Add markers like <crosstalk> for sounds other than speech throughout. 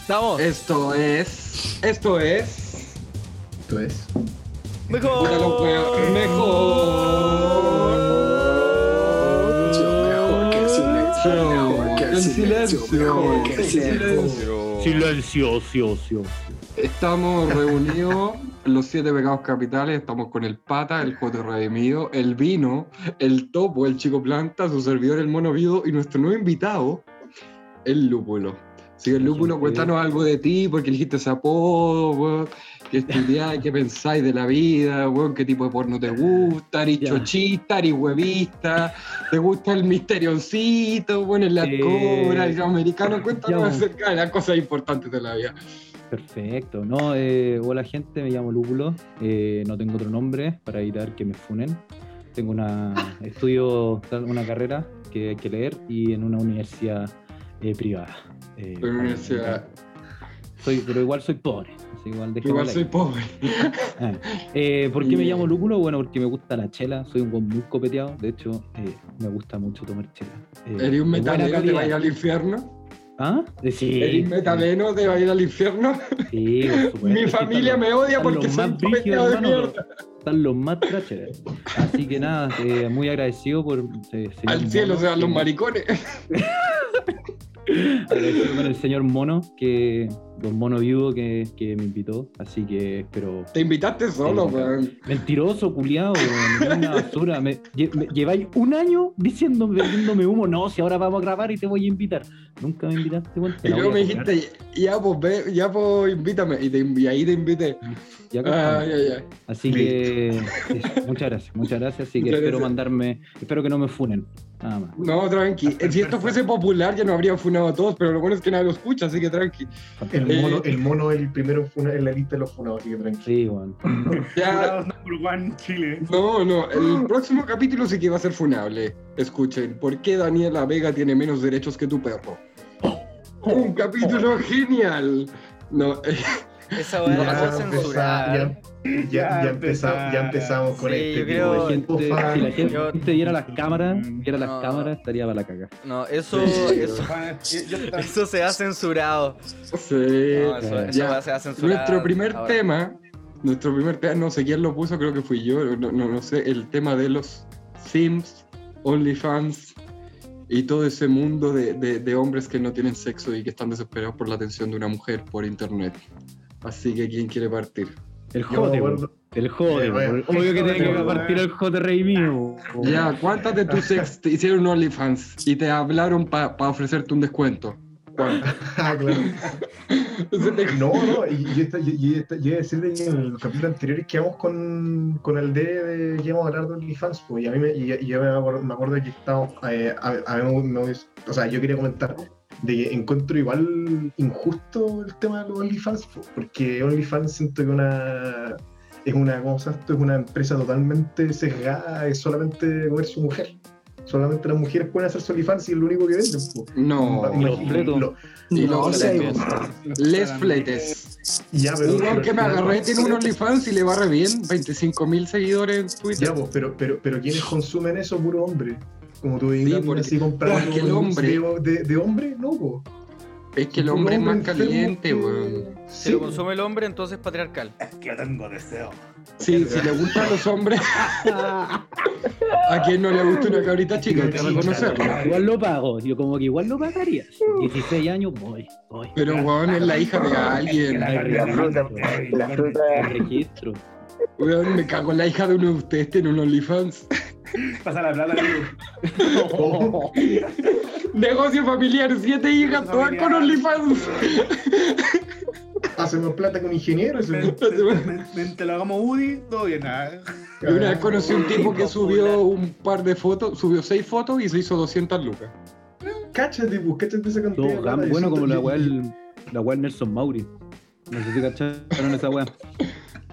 Estamos. Esto es. Esto es. Esto es. Mejor. Mejor. Mejor que silencio. Mejor que silencio. silencio. Mejor que silencio. Estamos reunidos los siete pecados capitales. Estamos con el pata, el Joto redimido, el vino, el topo, el chico planta, su servidor, el mono vivo y nuestro nuevo invitado, el lúpulo. Que el lúpulo, cuéntanos algo de ti, porque elegiste ese apodo, weón. ¿Qué estudiáis? ¿Qué pensáis de la vida? Weón? ¿Qué tipo de porno te gusta? ¿Eres Ya. chochista? ¿Eres huevista? ¿Te gusta el misterioncito? Bueno, el Eh, cobra, el americano. Cuéntanos acerca de las cosas importantes de la vida. Perfecto. No, eh, hola gente, me llamo Lúpulo. Eh, no tengo otro nombre para evitar que me funen. Tengo una estudio una carrera que hay que leer y en una universidad eh, privada. Eh. Soy, pero igual soy pobre. igual soy pobre. <laughs> Ah. Eh, ¿Por qué me llamo Lúpulo? Bueno, porque me gusta la chela, soy un weón muy copeteado, de hecho, eh, me gusta mucho tomar chela. Eh, ¿Eres un metalero? ¿Te va a ir al infierno? ¿Ah? Sí, ¿Eres metalero? ¿Te va a ir al infierno? sí, por <laughs> supuesto. Mi familia me odia porque soy un brígidos, peteado de mierda. Están los más trachers. Así que nada, eh, muy agradecido por... eh, Al cielo se van los maricones. <laughs> Agradecido con el señor Mono, que don Mono Vivo que, que me invitó, así que espero... Te invitaste solo, weón. Mentiroso, culiado, una basura. Me, me- lleváis un año diciéndome, vendiéndome humo. No, si ahora vamos a grabar y te voy a invitar. Nunca me invitaste, weón. Y luego me dijiste, ya pues, ve, ya pues, invítame. Y, te, y ahí te invité. Ya estamos. ay, ay. Así que eso, muchas gracias, muchas gracias. Así que Muchas espero gracias. mandarme, espero que no me funen. Nada más. No, tranqui. Si esto fuese popular, ya nos habrían funado a todos, pero lo bueno es que nadie lo escucha, así que tranqui. El Eh, mono, el mono el primero en funa- en la lista de los funados, así que tranquilo. Sí, weón. <laughs> Ya, one Chile. no, no, el próximo capítulo sí que va a ser funable. Escuchen, ¿por qué Daniela Vega tiene menos derechos que tu perro? Un capítulo genial. No, eh, Esa weá la Ya puedo empezá- censurar. Ya, empezamos, ya empezamos con Sí, este yo tipo creo- de La gente, si la gente Yo- viera las cámaras, viera las No. cámaras, estaría para la caga. No, eso, Sí. eso, se ha censurado. sí. No, eso, ya. eso va- se ha censurado. Nuestro primer ahora. tema, nuestro primer tema, no sé quién lo puso, creo que fui yo, no, no, no sé, el tema de los Sims, OnlyFans y todo ese mundo de, de- de hombres que no tienen sexo y que están desesperados por la atención de una mujer por internet. Así que, ¿quién quiere partir? El Yo jote, acuerdo- weón. El jote, Eh, bueno. Obvio que tiene que Bueno, partir el jote rey mío. Ya, ¿cuántas de tus ex te hicieron OnlyFans y te hablaron para ofrecerte un descuento? ¿Cuántas? <laughs> Ah, claro. No, no, y, y, esta, y, y esta- y iba a decirle que en el capítulo anterior que íbamos con, con el D de que íbamos a hablar de OnlyFans, pues, y a mí me, y, y yo me acuerdo, me acuerdo que estábamos, eh, a, a mí me, me- o sea, yo quería comentar de que encuentro igual injusto el tema de los OnlyFans, porque OnlyFans siento que una es una cosa, esto es una empresa totalmente sesgada, es solamente comer su mujer. Solamente las mujeres pueden hacer su OnlyFans y es lo único que venden. No. los fletos. Lo- Y no, los. Les fletes. ya, pero- que me agarré tiene un OnlyFans y le va re bien. 25 mil seguidores en Twitter. Ya, pues, pero, pero, pero ¿quiénes consumen eso? Puro hombre. Como tú Sí, digas, porque- así comprando porque el hombre- de, hombre, no, po. Es que el hombre es más caliente, que- weón. Si Sí, lo consume el hombre, entonces es patriarcal. Es que tengo deseo. Sí, si le gustan los hombres. A quien no le gusta una cabrita chica, hay que reconocerlo. Igual lo pago, yo como que igual lo pagaría. 16 años, voy, voy. Pero weón es la hija de alguien. Hay registro, La fruta registro. Weón, me cago en la hija de uno de ustedes tiene un OnlyFans. Pasa la plata, amigo. <laughs> Negocio familiar, siete hijas, todas con OnlyFans. hacemos plata con ingenieros. Mientras lo hagamos Woody, todo bien. Yo una vez conocí un tipo que subió un par de fotos, subió seis fotos y se hizo 200 lucas. Cáchate, pues, cáchate esa cantidad. Todo bueno como la weá del- la weá Nelson Mauri. No sé si cacharon esa weá.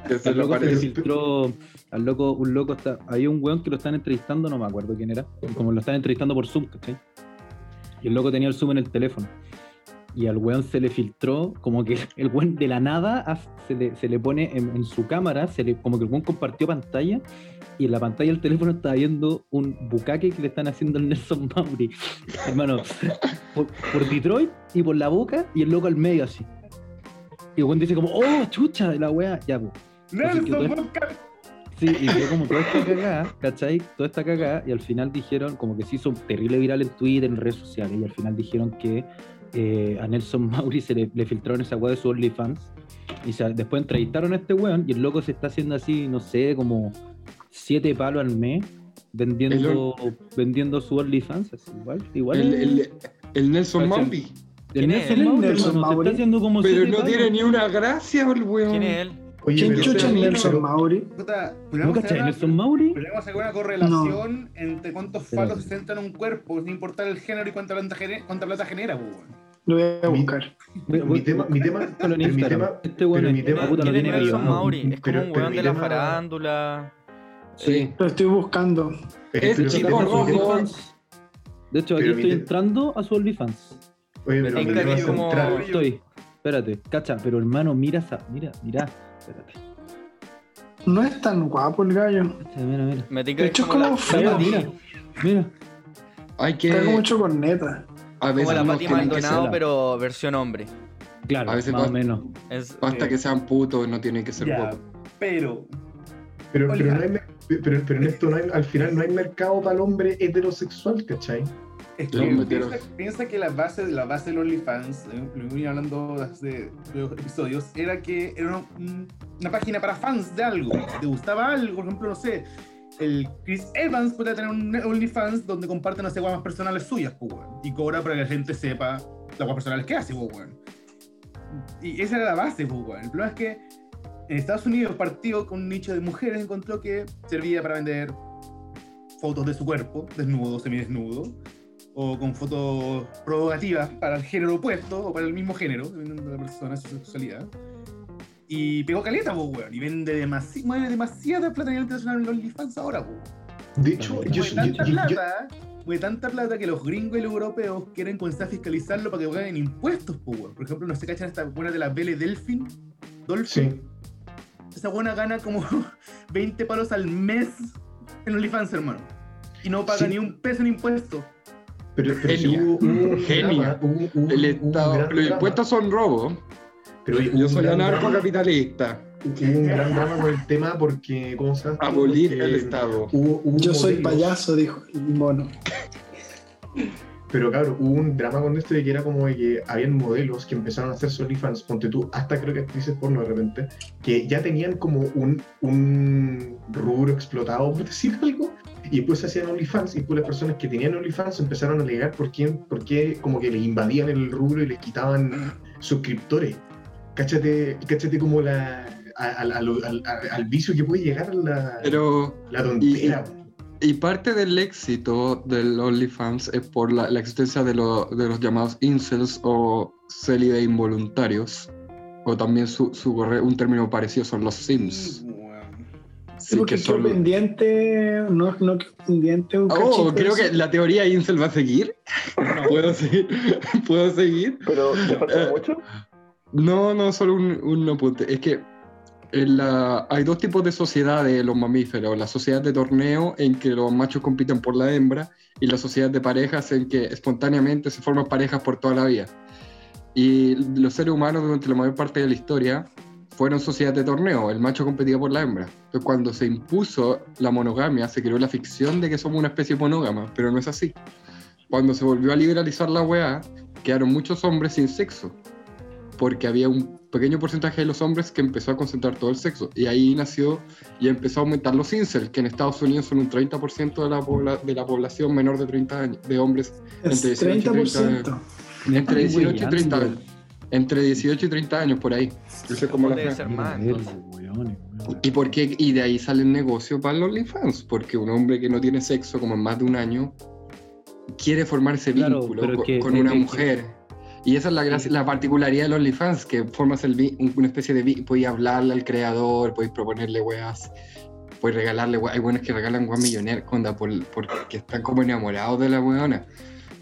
<laughs> Se Al lo loco se filtró, al loco, un loco está, había un weón que lo están entrevistando, no me acuerdo quién era, como lo están entrevistando por Zoom, ¿cachai? Y el loco tenía el Zoom en el teléfono. y al weón se le filtró, como que <laughs> el weón de la nada se le, se le pone en, en su cámara, se le, como que el weón compartió pantalla y en la pantalla del teléfono estaba viendo un bucaque que le están haciendo al Nelson Mauri. <laughs> Hermano, por, por Detroit y por la boca y el loco al medio así. Y el weón dice como, oh, chucha, la weá, ya, pues. Nelson Vodka. Sí, y fue como toda esta cagada, ¿cachai? Toda esta cagada, y al final dijeron, como que se hizo terrible viral en Twitter, en redes sociales, y al final dijeron que eh, a Nelson <laughs> Mauri se le, le filtraron esa weá de su OnlyFans, y se- después entrevistaron a este weón, y el loco se está haciendo así, no sé, como siete palos al mes, vendiendo, vendiendo su OnlyFans, así, igual, igual. El, el- el Nelson Mauri. el ¿quién es Nelson? Mauri, Nelson se Mauri. está haciendo como Pero no palos. tiene ni una gracia, el weón. ¿Quién es él? Oye, ¿Quién chucha es Nelson Mauri? Puta, ¿No cachai? Nelson una- Mauri? podríamos hacer una correlación entre cuántos falos se centran en un cuerpo, sin importar el género y cuánta plata, gene- cuánta plata genera, weón. Lo voy a buscar. Mi tema, mi tema, <laughs> pero mi tema, Este weón es- mi tema- puta, lo ¿Quién es tiene Nelson. Mauri? Es como un weón de la farándula. Sí. Lo estoy buscando. pero- Es pero- chico rojo. OnlyFans. De hecho, aquí estoy entrando a su OnlyFans. Oye, pero mi tema central- Estoy. Espérate, cacha, pero hermano, mira esa. Mira, mira. Espérate. No es tan guapo el gallo. Mira, mira. Me De hecho, es como la, como feo, Mira, mira. mira. Hay que. Está como hecho con neta. A como veces la no Pati Maldonado, pero versión hombre. Claro, A veces más o menos. Es, Basta Eh, que sean putos, no tienen que ser Ya, guapos. pero Pero, pero, no hay, pero, pero en esto no hay, al final no hay mercado para el hombre heterosexual, ¿cachai? Es que piensa, piensa que la base, la base del OnlyFans, eh, hablando hace episodios, era que era una, un- una página para fans de algo. Si te gustaba algo, por ejemplo, no sé, el Chris Evans puede tener un OnlyFans donde comparte, no sé, guas más personales suyas, pues, y cobra para que la gente sepa las guas personales que hace, pues. Y esa era la base, pues. El problema es que en Estados Unidos partió con un nicho de mujeres, encontró que servía para vender fotos de su cuerpo, desnudo, semidesnudo, o con fotos provocativas para el género opuesto o para el mismo género, dependiendo de la persona, su sexualidad. Y pegó caleta, pues, weón, y vende demasi mueve demasiada plata a nivel internacional en los OnlyFans ahora, pues. De hecho, yo, yo- tanta yo- yo- plata, mueve tanta plata que los gringos y los europeos quieren comenzar a fiscalizarlo para que paguen impuestos, pues, weón. Por ejemplo, no se cachan esta buena de la Belle Delfin, Dolphin. sí. Esa buena gana como <laughs> 20 palos al mes en OnlyFans, hermano. Y no paga Sí. ni un peso en impuestos. Pero, pero Genia. hubo, hubo un Genia. drama, hubo- hubo- El Estado, gran los impuestos son robos. Pero oye, Yo soy anarcocapitalista. Hubo un gran drama con el tema porque, ¿cómo se llama? Abolir Porque el Estado. Hubo, hubo Yo soy payaso, dijo el mono. Pero claro, hubo un drama con esto de que era como de que habían modelos que empezaron a hacer OnlyFans, ponte tú, hasta creo que actrices porno de repente, que ya tenían como un, un rubro explotado, por decir algo, y después se hacían OnlyFans, y después las personas que tenían OnlyFans empezaron a alegar por qué, por qué como que les invadían el rubro y les quitaban suscriptores. Cáchate, cáchate como la, al, al- al- al- al vicio que puede llegar la, Pero. la tontera. Y parte del éxito del OnlyFans es por la, la existencia de, lo- de los llamados incels o célibe involuntarios. O también su, su corre- un término parecido son los sims. Sí, porque que quedó son- pendiente, no, no quedó pendiente un Oh, creo que la teoría incel va a seguir. <laughs> ¿Puedo seguir? ¿Puedo seguir? Pero, ¿te falta Eh, mucho? No, no, solo un, un apunte. Es que en la- hay dos tipos de sociedad de los mamíferos. La sociedad de torneo, en que los machos compiten por la hembra, y la sociedad de parejas, en que espontáneamente se forman parejas por toda la vida. Y los seres humanos, durante la mayor parte de la historia, fueron sociedad de torneo. El macho competía por la hembra. Entonces, cuando se impuso la monogamia, se creó la ficción de que somos una especie monógama, pero no es así. Cuando se volvió a liberalizar la weá, quedaron muchos hombres sin sexo porque había un pequeño porcentaje de los hombres que empezó a concentrar todo el sexo. Y ahí nació y empezó a aumentar los incels, que en Estados Unidos son un 30% de la, pobla- de la población menor de 30 años, de hombres Es entre 18 y 30 años. 30%. Entre Ay, 18 y 30 weyando. años. Entre 18 y 30 años, por ahí. Eso es como la ser más. ¿Y, por qué? y de ahí sale el negocio para los OnlyFans, porque un hombre que no tiene sexo como en más de un año quiere formar ese Claro, vínculo pero co- que- con, que- una que- mujer. Y esa es la, gracia- la particularidad de los OnlyFans, que formas el una especie de... Podéis hablarle al creador, podéis proponerle weas, podéis regalarle weas. Hay buenos que regalan weas millonarias por, porque están como enamorados de la weona.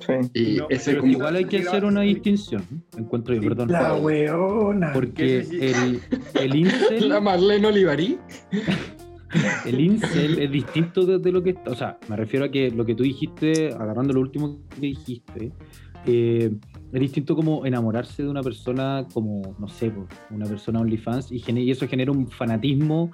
Sí. Y No, ese pero como... Igual hay que hacer una distinción, encuentro yo, Sí. perdón. La weona. Porque el, el incel, La Marlene Olivarí. <laughs> el incel es distinto de, de lo que... O sea, me refiero a que lo que tú dijiste, agarrando lo último que dijiste, eh, es distinto como enamorarse de una persona como, no sé, una persona OnlyFans y, y eso genera un fanatismo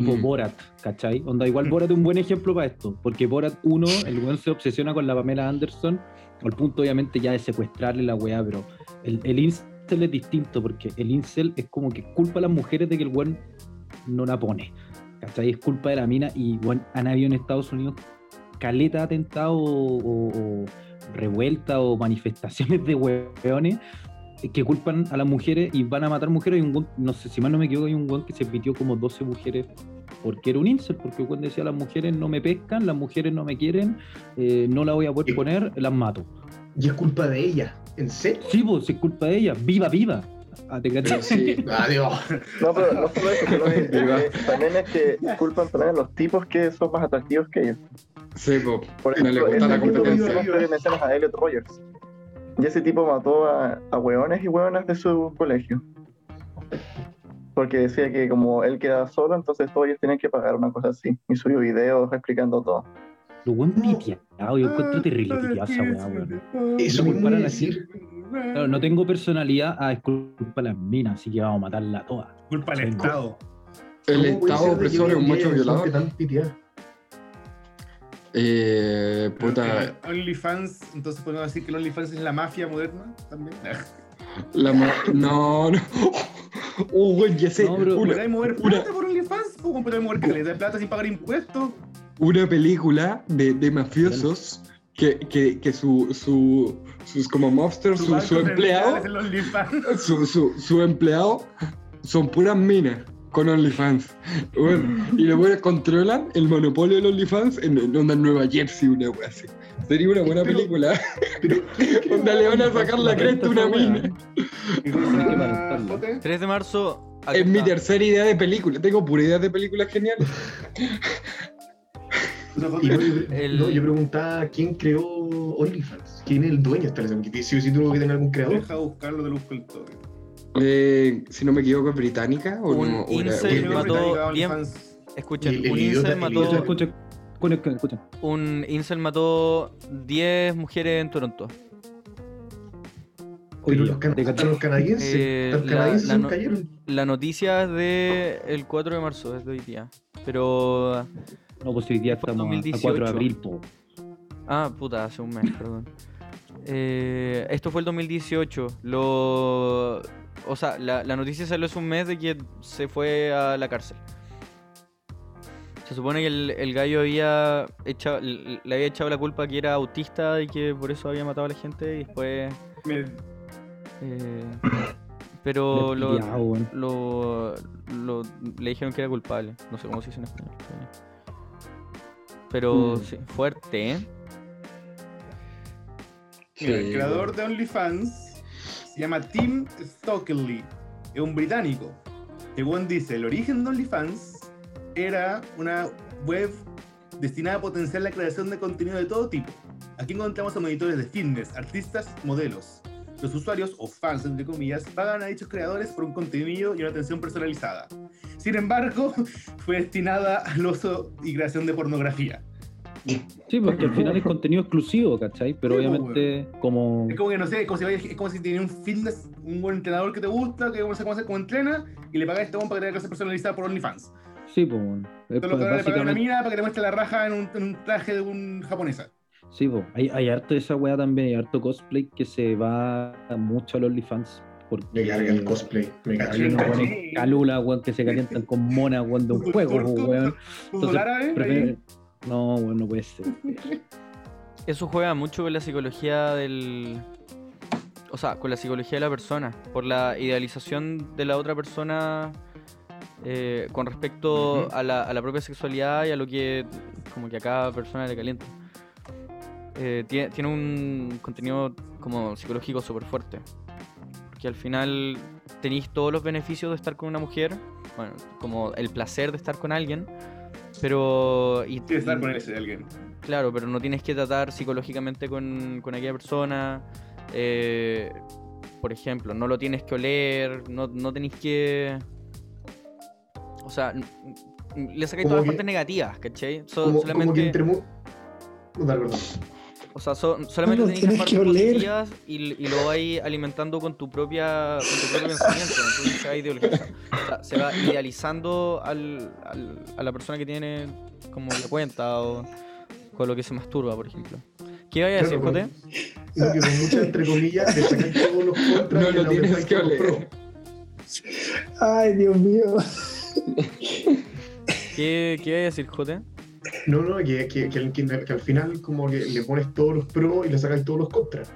tipo Mm. Borat, ¿cachai? Onda, igual Borat es un buen ejemplo para esto, porque Borat 1, el weón se obsesiona con la Pamela Anderson, al punto obviamente ya de secuestrarle la weá, pero el, el incel es distinto, porque el incel es como que culpa a las mujeres de que el weón no la pone, ¿cachai? Es culpa de la mina y weón, han habido en Estados Unidos caleta de atentados o, o- o revueltas o manifestaciones de weones que culpan a las mujeres y van a matar mujeres. Hay un no sé si mal no me equivoco, hay un weón que se pitió como 12 mujeres porque era un incel, porque weón decía las mujeres no me pescan, las mujeres no me quieren, eh, no la voy a poder Y- poner, las mato. Y es culpa de ella. ¿En serio? Sí, pues es culpa de ella, viva, viva. Ah. Sí. <laughs> Adiós. No, pero no solo eso, <laughs> va. eh, también es que culpan también a los tipos que son más atractivos que ellos. Sí, po. Por No le ejemplo, gusta la competencia. mencionas a Elliot Rogers. Y ese tipo mató a, a hueones y hueonas de su colegio. Porque decía que como él quedaba solo, entonces todos ellos tenían que pagar una cosa así. Y subió videos explicando todo. Lo buen piteado, yo encuentro terrible piteado esa weá, weón. Eso a así. decir. Claro, no tengo personalidad, ah, es culpa de las minas, así que vamos a matarla a todas. Culpa del. Estado. El ¿Cómo puede Estado opresor es un macho violador. Eh, puta, OnlyFans, entonces podemos decir que el OnlyFans es la mafia moderna también. la ma- No, no. <laughs> Güey, ya sé. No, pero- una, ¿Podráis mover una- plata por OnlyFans? ¿Cómo podráis mover caleta de plata sin pagar impuestos? una película de, de mafiosos que, que, que su, su, sus como monsters, su, su central empleado, su, su, su empleado son puras minas con OnlyFans. Bueno, y los buenos controlan el monopolio del OnlyFans en, en onda Nueva Jersey, una wea así. Sería una buena Pero- película. Pero, <laughs> Onda le van a sacar la cresta a una mina. ¿Y Hay que cosa, patentarlo. Jote? 3 de marzo. acá Es mi tercera idea de película. Tengo pura idea de películas geniales. <laughs> Y no, yo, El- no, yo preguntaba quién creó OnlyFans. ¿Quién es el dueño de esta relación? O sí tuvo que tener algún creador. Deja buscarlo de luz el toque. Eh, si no me equivoco, ¿es británica? ¿O Un no? Incel mató bien-. Escuchen, Y el un idiota- incel el mató. escucha, escucha. Un incel mató 10 mujeres en Toronto. Pero los, can- los canadienses, Eh, los la- canadienses la se no- cayeron. La noticia es de el 4 de marzo, es de hoy día. Pero. No, pues hoy día Fue estamos a 2018. 4 de abril, po. Ah, puta, hace un mes, perdón. Eh, esto fue el 2018. Lo. O sea, la, la noticia salió hace un mes de que se fue a la cárcel. Se supone que el, el gallo había echado, le había echado la culpa que era autista y que por eso había matado a la gente y después. Me- eh, <coughs> pero lo, lo, lo- le dijeron que era culpable. No sé cómo se dice en español. Pero Mm. sí, fuerte, ¿eh? El creador de OnlyFans se llama Tim Stockley. Es un británico. Según dice, el origen de OnlyFans era una web destinada a potenciar la creación de contenido de todo tipo. Aquí encontramos a monitores de fitness, artistas, modelos. Los usuarios, o fans entre comillas, pagan a dichos creadores por un contenido y una atención personalizada. Sin embargo, <laughs> fue destinada al uso y creación de pornografía. Sí, porque al final es <laughs> contenido exclusivo, ¿cachai? Pero Sí, pues, obviamente, como. Es como que no sé, es como si, es como si tienes un fitness, un buen entrenador que te gusta, que no sé cómo, hacer, cómo entrena, y le pagas este hombre para que te haga clase personalizada por OnlyFans. Sí, pues. bueno. Lo que le pagas a una básicamente. mina para que te muestre la raja en un, en un traje de un japonesa. Sí, pues. Hay, hay harto de esa weá también, hay harto cosplay que se va mucho a los OnlyFans. Porque Me carga el cosplay. Me carga el cosplay. calula, weón, que se calientan con monas, weón, de un juego, weón. Árabe, prefiero- No, weón, no puede ser. <laughs> Eso juega mucho con la psicología del. O sea, con la psicología de la persona. Por la idealización de la otra persona eh, con respecto a, la, a la propia sexualidad y a lo que como que a cada persona le calienta. Eh, tiene, tiene un contenido como psicológico súper fuerte. Porque al final tenéis todos los beneficios de estar con una mujer. Bueno, como el placer de estar con alguien. Pero. Y, Quiere estar con ese alguien. Claro, pero no tienes que tratar psicológicamente con, con aquella persona. eh, por ejemplo, no lo tienes que oler, no, no tenéis que. O sea, le sacáis todas las partes negativas, ¿cachai? So- Como, solamente, como que entre perdón. O sea, so- solamente lo tenéis tienes que partes oler. positivas y, y lo vais alimentando con tu propia con tu propio pensamiento. Entonces se va, ideologiza- o sea, se va idealizando al, al- a la persona que tiene como la cuenta o con lo que se masturba, por ejemplo. ¿Qué vaya a decir, Claro, Jote? No, que con muchas entre comillas le sacan todos los contras No y lo tienes que oler. Ay, Dios mío. ¿Qué, qué vaya a decir, Jote? No, no, que, que, que, al- que- que al final como que le pones todos los pros y le sacas todos los contras.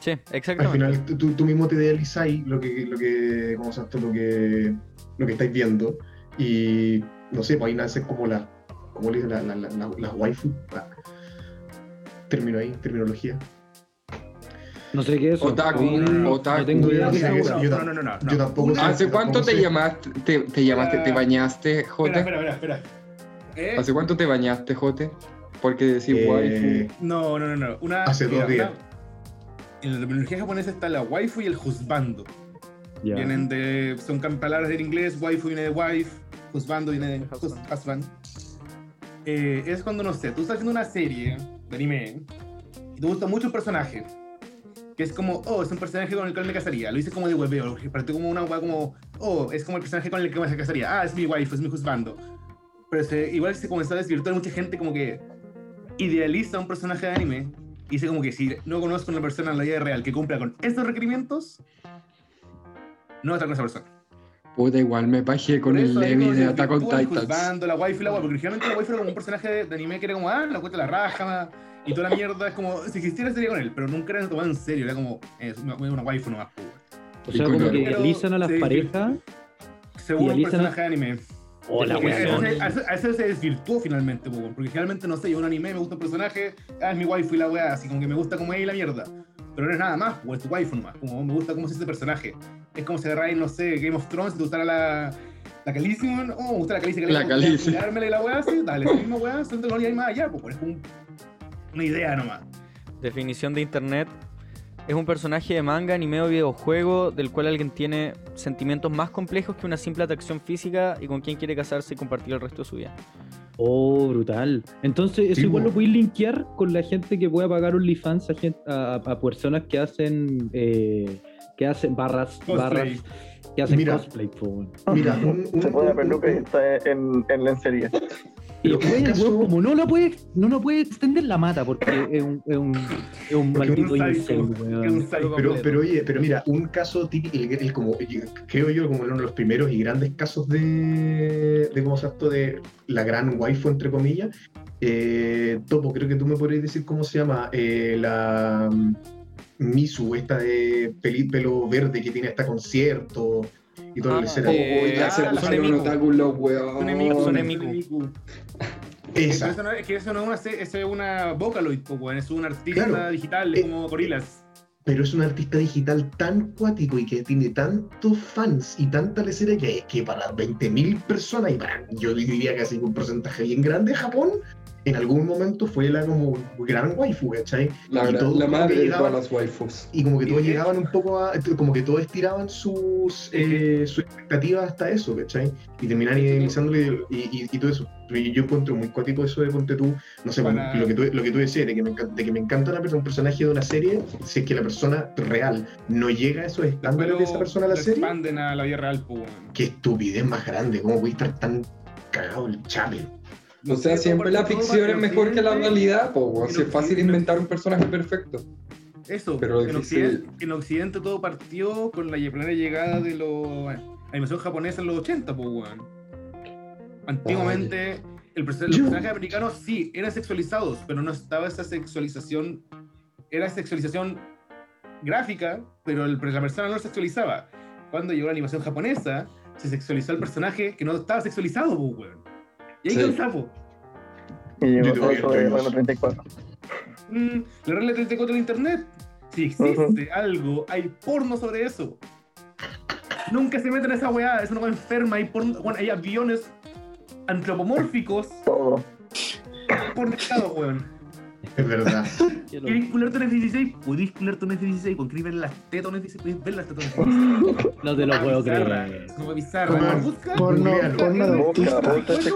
Sí, Al exactamente. final tú, tú- tú mismo te idealizáis lo que, lo que, ¿cómo se llama esto? Lo que, lo que estáis viendo y no sé, pues ahí nace como la, como le dicen, la, la, la, la- las waifu. Ah. Término ahí, terminología. No sé qué es eso. Otaku, no- otaku. No tengo idea No sé es. Yo no, no, no, yo tampoco. ¿Hace cuánto te llamaste, te, te llamaste, te bañaste, Jote? espera, espera, espera. ¿Eh? ¿Hace cuánto te bañaste, Jote? Porque decís Eh, waifu. No, no, no, no. Una, Hace dos días. una- en la terminología japonesa está la waifu y el husbando. Ya. Vienen de. Son palabras del inglés. Waifu viene de wife. Husbando viene de hus- Husband. husband. Eh, es cuando, no sé, tú estás haciendo una serie de anime y te gusta mucho un personaje. Que es como, oh, es un personaje con el cual me casaría. Lo hice como de hueveo. Para ti como una hueá como, oh, es como el personaje con el que me casaría. Ah, es mi waifu, es mi husbando. Pero se- igual se comenzó a desvirtuar mucha gente como que idealiza un personaje de anime y dice como que si no conozco a una persona en la vida real que cumpla con estos requerimientos, no estar con esa persona. Puta, igual me pajeé con el Levi de se Attack on juzgando, la waifu y la waifu, porque originalmente la waifu era como un personaje de, de anime que era como, ah, la cuenta la raja, y toda la mierda, es como, si existiera sería con él, pero nunca era tomado en serio, era como, eh, es una, una waifu nomás, pues, O sea, como que idealizan a las sí, parejas. según un Idealizan a- personaje de anime. La Porque wea, a ese se desvirtuó finalmente, po, porque generalmente, no sé, yo un anime, me gusta un personaje, ah, es mi waifu y la weá, así como que me gusta como es y la mierda. Pero no es nada más, o es tu waifu nomás, como me gusta cómo es ese personaje. Es como si agarráis, no sé, Game of Thrones y te gustara la, la Khaleesian, oh, me gusta la Khaleesi, La Khaleesi. Dármela y la weá, sí, dale, esa misma weá, solo no hay más allá, pues es como un- una idea nomás. Definición de internet. Es un personaje de manga, anime o videojuego del cual alguien tiene sentimientos más complejos que una simple atracción física y con quien quiere casarse y compartir el resto de su vida. Oh, brutal. Entonces, eso Sí, igual po. lo podéis linkear con la gente que puede pagar OnlyFans a, gente- a, a personas que hacen eh, que hacen barras, Cosplay. barras, que hacen Mira. cosplay, po, weón. Mira, <laughs> un, un, Se pone un- peluca y está en, en lencería. Y después, el caso- como no lo puede, no lo puede extender la mata porque es un, es un, es un maldito psycho Pero, pero oye, pero mira, un caso típico, el, el como, creo yo como uno de los primeros y grandes casos de, de cómo se llama esto de la gran waifu, entre comillas. eh, Topo, creo que tú me podrías decir cómo se llama, eh, la mm, Misu, esta de peli- pelo verde que tiene hasta concierto y todo el escenario. eh, ya se pusieron Sonemiku. otaku los Esa. eso no, es que eso no es una, eso es una Vocaloid, weón, es un artista Claro. digital, Eh, es como gorilas. pero es un artista digital tan cuático y que tiene tantos fans y tanta lecera que, que para 20.000 personas y para, yo diría casi un porcentaje bien grande de Japón, en algún momento fue la como gran waifu, ¿cachai? La, Y la como madre que de llegaban- todas las waifus. Y como que todos llegaban un poco a, como que todos estiraban sus, eh, sus expectativas hasta eso, ¿cachai? Y terminan idealizándole y, y, y todo eso. Y yo encuentro muy cuático eso de ponte tú, no sé, Para- lo, que tú, lo que tú decías, de que, me encanta, de que me encanta una persona- un personaje de una serie, si es que la persona real no llega a esos estándares de esa persona a la serie, expanden a la vida real, weón. qué estupidez más grande, cómo puede estar tan cagado el chape. O sea, siempre la ficción es mejor que la realidad, po, Si es fácil inventar un personaje perfecto. Eso, Pero en. Occidente, en Occidente todo partió con la primera llegada de la animación japonesa en los 80, pues, weón. Antiguamente, el los personajes americanos sí eran sexualizados, pero no estaba esa sexualización. Era sexualización gráfica, pero el- la persona no lo sexualizaba. Cuando llegó la animación japonesa, se sexualizó al personaje que no estaba sexualizado, pues, weón. Y ahí Sí. quedó el sapo. Y llegó a todo eso de entender. Regla 34. Mm, la regla 34 de internet. Si existe algo, hay porno sobre eso. Nunca se meten en esa weá, es una weá enferma, hay, porno, bueno, hay aviones antropomórficos Todo. por mercado, weón. <laughs> Es verdad. ¿Quieres cularte un F-16? Pudís cularte un F-16. Con ver las tetas un F-16. Podéis ver las tetas un F-16. No te lo puedo creer. Como bizarra. Busca. Porno, porno de este.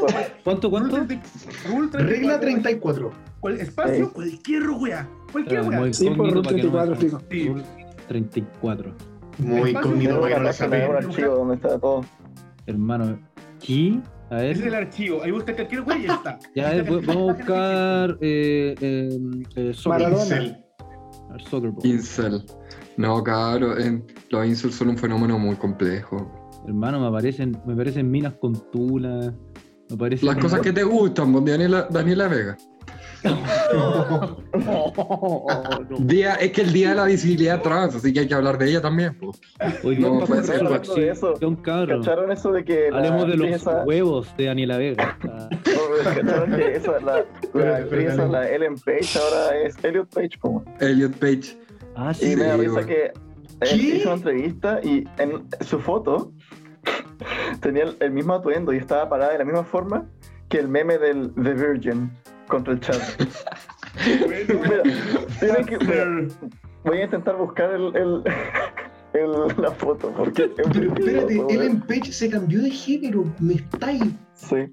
¿Cuánto, cuánto? Rule 30 Regla 34. ¿Cuál espacio? Cualquier wea. Cualquier wea. Sí, por Rule para que no me 34, fijo. Sí. Rule 34. Muy Tengo para que no lo página, un saben. archivo donde está todo. Hermano, ¿qué? A Ese es el archivo. Ahí busca cualquier wea y ya está. <laughs> Ya, Busca vamos a buscar eh, eh, eh, soccer, Maradona. Incel. No, en- los incels son un fenómeno muy complejo. Hermano, me aparecen, me aparecen minas con tula. Me aparecen. Las cosas que te gustan, Daniela, Daniela Vega. Día, es que el día de la visibilidad trans, así que hay que hablar de ella también. po. Hoy No, no, puede ser, de eso. ¿Cacharon eso de que la Hablemos de los esa- huevos de Daniela Vega. Ah, <laughs> no, ¿Cacharon que esa, la, la <laughs> actriz esa, la Ellen Page, ahora es Elliot Page? po. Elliot Page. Ah, Y sí. me da risa bueno. que él hizo una entrevista y en su foto <laughs> tenía el, el mismo atuendo y estaba parada de la misma forma que el meme del The Virgin contra el chat. <laughs> Bueno, Mira, tienen que- mira, Sir. voy a intentar buscar el, el- <laughs> el- la foto porque es Pero espérate. Ellen Page se cambió de género. Me estáis. Sí.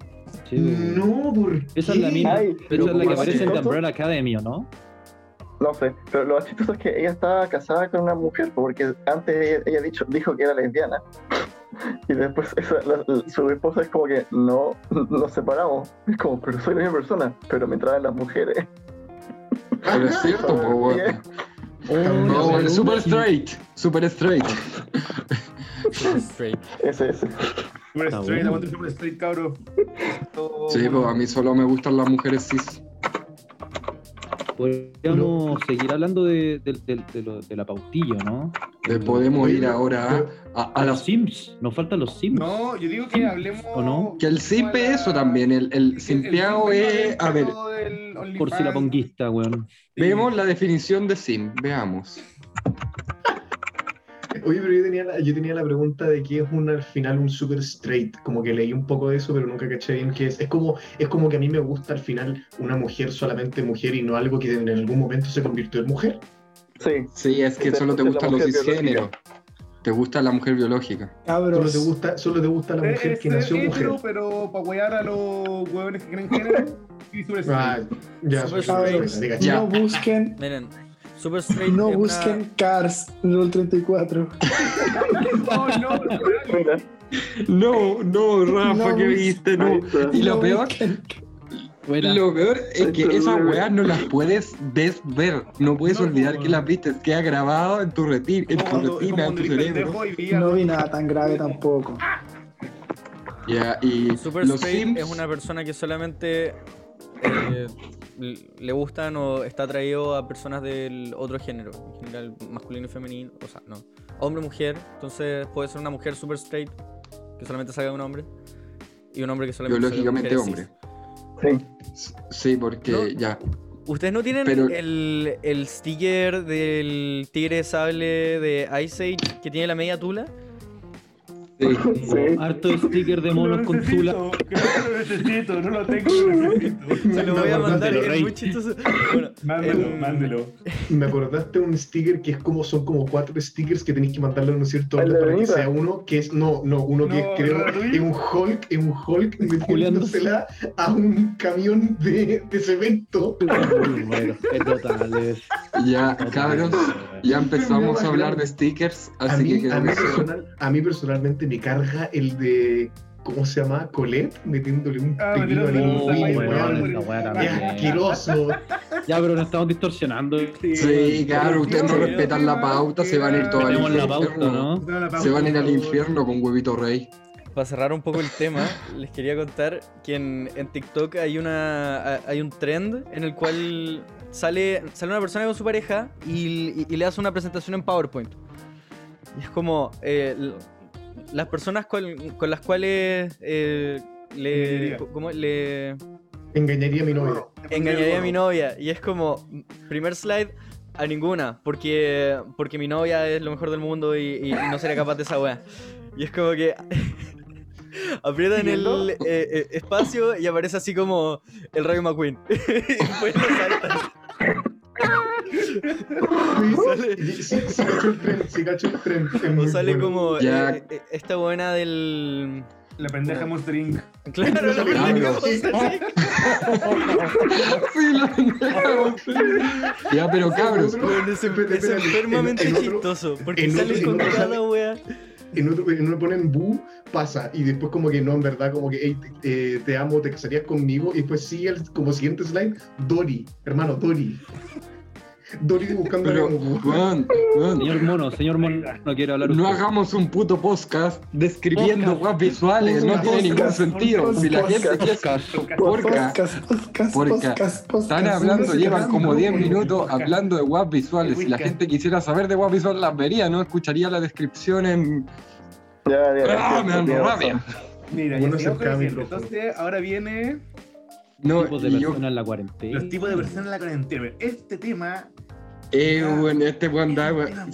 Sí. No, ¿por Esa es la misma. Ay, Pero esa es la que ¿cómo aparece en The? Umbrella Academy, ¿o no? No sé, pero lo más chistoso es que ella estaba casada con una mujer, porque antes ella, ella dicho, dijo que era lesbiana. <laughs> Y después esa- la- la- su esposa es como que no nos separamos. Es como, pero soy la misma persona, pero me traen las mujeres. Pero es cierto, <laughs> po, weón. No, la weón, super straight. Super straight. Straight. Ese, ese. Super straight, aguante super straight, cabro. Esto- Sí, pues a mí solo me gustan las mujeres cis. Podríamos seguir hablando de, de, de- de lo- de la pautillo, ¿no? Le podemos ir ahora a, a A los Sims. Nos faltan los Sims. No, yo digo que hablemos. ¿O no? Que el simp es eso también, el, el simpeado es... A ver, Por si la ponguista, weón. vemos la definición de simp, veamos. Oye, pero yo tenía, la, yo tenía la pregunta de qué es un, al final un super straight. Como que leí un poco de eso, pero nunca caché bien qué es. Es como, es como que a mí me gusta al final una mujer solamente mujer y no algo que en algún momento se convirtió en mujer. Sí. Sí, es que solo te gustan los mujer cisgéneros. Te gusta la mujer biológica. Solo te gusta, solo te gusta la mujer que nació mujer. pero para huear a los huevones que creen género. Y Ah, straight. ya, te caché. Ya. No busquen, Miren, Super Straight no busquen una... Cars Rule 34. Oh, no, Mira, <laughs> No, no, Rafa, No, ¿qué mis- viste? No. Y lo No peor, Buena. lo peor es que esas weas no las puedes desver. No puedes No, olvidar no, que no. las viste. Queda grabado en tu, reti- en tu retina, en tu cerebro. No vi nada tan grave tampoco. Ya, y Super los Straight Sims, es una persona que solamente eh, le gustan o está atraído a personas del otro género, en general masculino y femenino, o sea, no, hombre mujer, entonces puede ser una mujer super straight que solamente salga de un hombre y un hombre que solamente salga biológicamente hombre. sí. Sí, porque No. ya. ¿Ustedes no tienen Pero- el, el sticker del tigre de sable de Ice Age que tiene la media tula? Sí. Sí. Harto sticker de monos con tula. creo que lo necesito, no lo tengo, lo necesito. <laughs> Se lo voy a mandar, es muy chistoso. Bueno, mándelo. Me acordaste de un sticker que es como son como cuatro stickers que tenéis que mandarle a un cierto orden de para que sea uno que es no no uno que No, creo es un Hulk es un Hulk metiéndosela a un camión de, de cemento. Bueno, es total. es- Ya, cabros, ya empezamos a hablar de stickers, A así mí, que a, mí que personal- a mí personalmente me carga el de ¿cómo se llama? Colette metiéndole un Ah, pepino al weón. también. asqueroso. Ya, pero nos estamos distorsionando. Sí, claro, ustedes no Sí, respetan la pauta, se van a ir todos al infierno. pauta, ¿no? Se van a ir al infierno con huevito rey. Para cerrar un poco el tema, les quería contar que en, en TikTok hay una hay un trend en el cual sale, sale una persona con su pareja y, y- y le hace una presentación en PowerPoint. Y es como eh, las personas con, con las cuales eh, le, le Engañaría a mi novia. engañaría a mi novia. Y es como, primer slide, a ninguna, porque, porque mi novia es lo mejor del mundo y, no sería capaz de esa wea. Y es como que <laughs> Aprietan el eh, eh, espacio y aparece así como el Rayo McQueen. <laughs> y después lo saltan. Sale- Sí, sí, cacho el tren, sí, cacho el tren. O sale bueno. como Ya. eh, eh, esta buena del. La pendeja Monster Inc. Claro, la pendeja Monster. Sí, la pendeja. Ya, pero cabros, es, enfermamente chistoso. Porque sale con cada sale- wea. En otro, en uno ponen bu, pasa, y después como que no, en verdad, como que "Ey, te, eh, te amo, te casarías conmigo, y después sigue el, como siguiente slide, Dory, hermano, Dory. Dory buscando a pero, Señor Mono, señor Mono, no quiere hablar no usted. hagamos un puto podcast describiendo Podcast. weas visuales, no Podcast. tiene ningún sentido. Si la gente quiere Podcast, Porca. podcast, podcast, Porca. podcast, podcast. Están hablando, llevan como cagando, 10 weón. minutos Podcast. hablando de web visuales. Si la Podcast. gente quisiera saber de web visual, las vería, no escucharía la descripción en. Ya, ya. ¡Ah, ya, me dan rabia! Mira, ya. Entonces, ahora viene No, tipos de yo, personas en la cuarentena. los tipos de personas en la cuarentena. Este tema. eh, bueno, este weón da, bueno.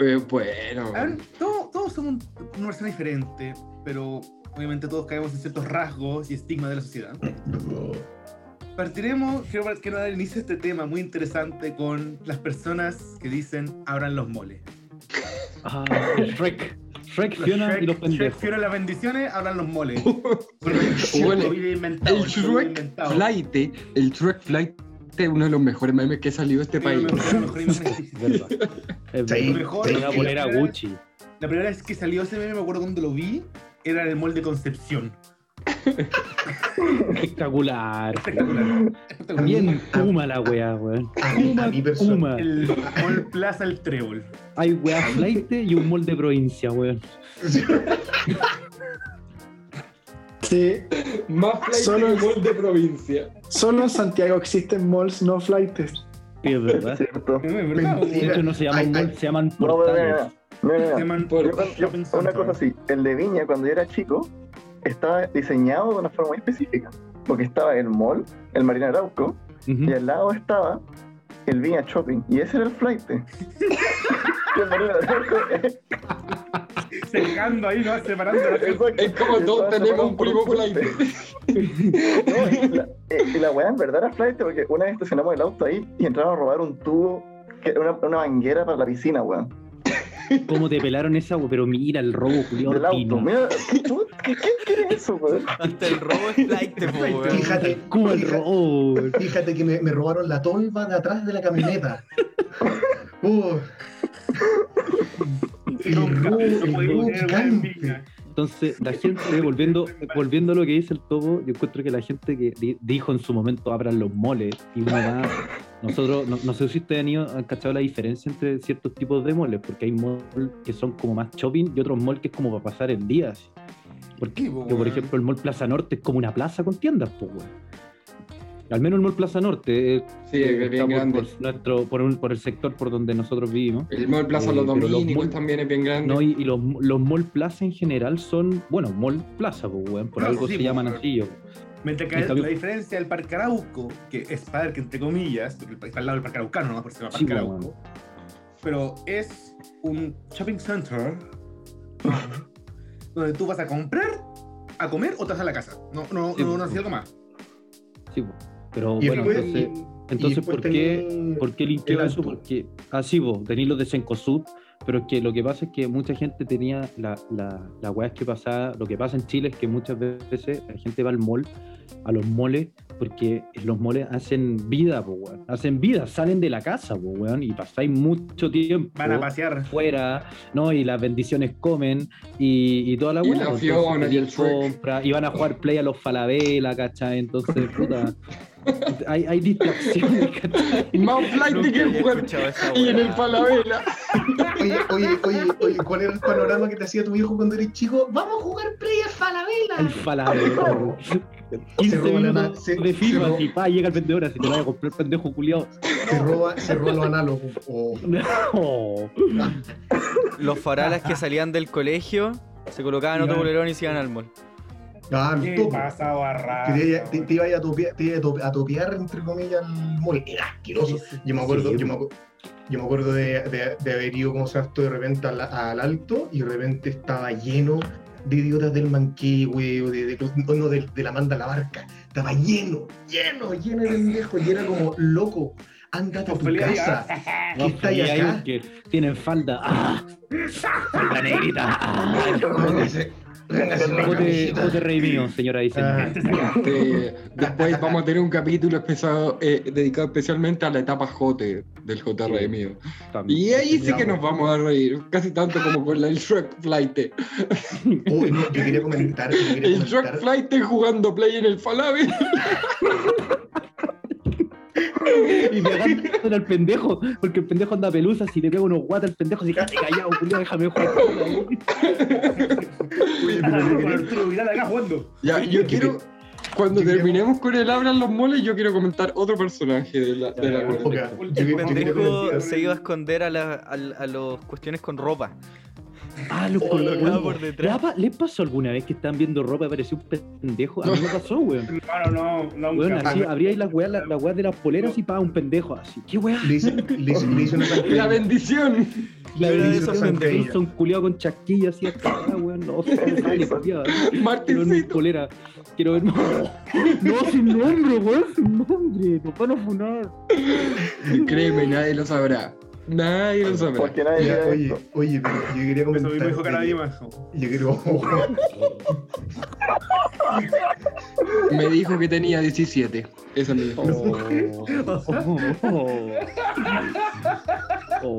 eh, bueno, A ver, todos, todos somos una persona diferente, pero obviamente todos caemos en ciertos rasgos y estigmas de la sociedad. Partiremos, quiero, quiero dar inicio a este tema muy interesante con las personas que dicen abran los moles. Ah, Shrek. Shrek, Los Fiona Shrek- y los Shrek, pendejos. Fiona, las bendiciones, abran los moles. <laughs> Bueno, el inventado, El Shrek. Flight, el Shrek Flight es uno de los mejores memes que ha salido de este Sí, país. <laughs> Verdad. Es Sí, mejor polera la- Gucci. La primera vez que salió ese meme, me acuerdo cuando lo vi, era en el molde Concepción. Espectacular. Espectacular. Espectacular. Bien Kuma la wea, weón. A mí, a Kuma, mí persona- Kuma. El Mall Plaza El Trébol. Hay wea flight y un molde provincia, weón. Sí, Más Flight Solo- que Mall de provincia. solo en Santiago existen malls no flightes. Sí, es verdad. Cierto. Es verdad, De hecho, no se llaman Ay, malls, ay. se llaman No, portales. Yo- yo- shopping una cosa así, el de Viña cuando yo era chico estaba diseñado de una forma muy específica, porque estaba el mall, el Marina Arauco, y al lado estaba el Viña Shopping, y ese era el flight. <laughs> Y el Marina Arauco, Secando ahí, ¿no? Separando la gente. Es como todos tenemos un primo. Flight. No, y la, eh, y la weá en verdad era flight porque una vez estacionamos el auto ahí y entraron a robar un tubo, que era una, una manguera para la piscina, weón. ¿Cómo te pelaron esa, weón? Pero mira el robo, Julio Del auto. Mira, ¿tú- ¿qué, ¿quién quiere eso, weón? Hasta el robo es flight, po, weón. Fíjate, ¿Cómo el fíjate- robo? weón? Fíjate que me, me robaron la tolva de atrás de la camioneta. <laughs> Uh, el robo, el robo. Entonces, la gente, volviendo, volviendo a lo que dice el topo, yo encuentro que la gente que di- dijo en su momento abran los moles y uno va. Nosotros, no, no sé si ustedes han, ido- han cachado la diferencia entre ciertos tipos de moles, porque hay malls que son como más shopping y otros malls que es como para pasar el día. así. Porque, Sí, po, que, por ejemplo, el mall Plaza Norte es como una plaza con tiendas, pues. Al menos el mall Plaza Norte eh, Sí, eh, es bien grande. por nuestro, por, un- por el sector por donde nosotros vivimos. El Mall Plaza Eh, Los Dominicos mall- también es bien grande. No, y, y los, los mall plaza en general son, bueno, mall plaza, pues, weón, por No, algo sí, se pues, llaman pero- así. yo. Mientras que la diferencia del Parque Arauco, que es parque entre comillas, porque está al lado del Parque Araucano, nomás por eso se llama Sí, Parque bueno. Arauco, pero es un shopping center donde tú vas a comprar, a comer o te vas a la casa. No, no, Sí, no, no, pues. algo más. Sí, pues. Pero Y bueno, después- entonces, y entonces después ¿por, qué, ¿por qué limpió el eso? Porque, así vos, tenéis los de Sencosud, pero es que lo que pasa es que mucha gente tenía, la, la, la weá es que pasaba, lo que pasa en Chile es que muchas veces la gente va al mall, a los moles, porque los moles hacen vida, pues, weón. Hacen vida, salen de la casa, pues, weón, y pasáis mucho tiempo Van a pasear. fuera, ¿no? Y las bendiciones comen y, y toda la Y weá, la pues, Fiona entonces y el compra, y van a jugar play a los Falabella, ¿cachai? Entonces, puta, <laughs> hay, hay distracciones, escuchado esa y en el. Falabella. Oye, oye, oye, oye, ¿cuál era el panorama que te hacía tu viejo cuando eres chico? ¡Vamos a jugar Play al El Falabella! Falabella. 15 roba la minutos de roba- y pa, llega el vendedor así te vaya a comprar pendejo culiado. Se roba, se roba lo análogo. Oh. No. Los faralas que salían del colegio se colocaban otro Iban- bolerón y se iban al mall. Ah, ¿Qué topo. pasa, barra? Que te, iba- te, te iba a topear, te iba a tope- a topear, entre comillas, al mall. Era asqueroso. Yo me acuerdo, Sí. yo me, yo me acuerdo de, de- de haber ido, como tú, de repente al, al alto y de repente estaba lleno de idiotas del Manquehue o de, de, no, de, de la Manda a la Barca. Estaba lleno, lleno, lleno de viejos. Y era como, loco, ándate a tu casa. ah, que está ahí acá. que tienen falda. ¡Ah! Falda negrita. Camiseta. jote rey mío, señora Aysén. Ah, Este, después vamos a tener un capítulo especial, eh, dedicado especialmente a la etapa Jote del JR Sí. mío. También. Y ahí sí que nos vamos a reír, casi tanto como con la- el Shrek Flight. oh, no, yo quería comentar, yo quería El Shrek comentar Flight jugando play en el Falabi. <laughs> <laughs> Y pegándole al pendejo, porque el pendejo anda pelusa, si le pega unos guatas al pendejo, se quédate callado, culiao, déjame jugar. Oye, pero Vidal acá jugando. Ya, yo quiero, cuando terminemos con el Abran los moles, yo quiero comentar otro personaje de la, de la El pendejo se iba a esconder a, la, a, a los cuestiones con ropa. Ah, los Oh, colocaba por detrás. ¿Les pasó alguna vez que estaban viendo ropa y apareció un pendejo? A mí me pasó, weón. Claro, <laughs> no, no, Weón, nunca. así, abría ahí las weas, las, las weas de las poleras y pa, un pendejo así. ¿Qué weá? Le hice, le hice, le hice una <laughs> La bendición. La zancadilla. son culiados con chasquillas así hasta acá, weón. No, se sale, <laughs> culiao. Quiero ver mi Martincito. polera. Quiero ver. No, no, sin nombre, weón, sin nombre. Nos van a funar. Créeme, nadie lo sabrá. Nadie lo sabrá. Porque nadie Ya, oye, esto. oye, pero yo quería Eso comentar. mismo dijo Caradima. Yo quiero. Me dijo que tenía 17. Esa es mi Oh, oh.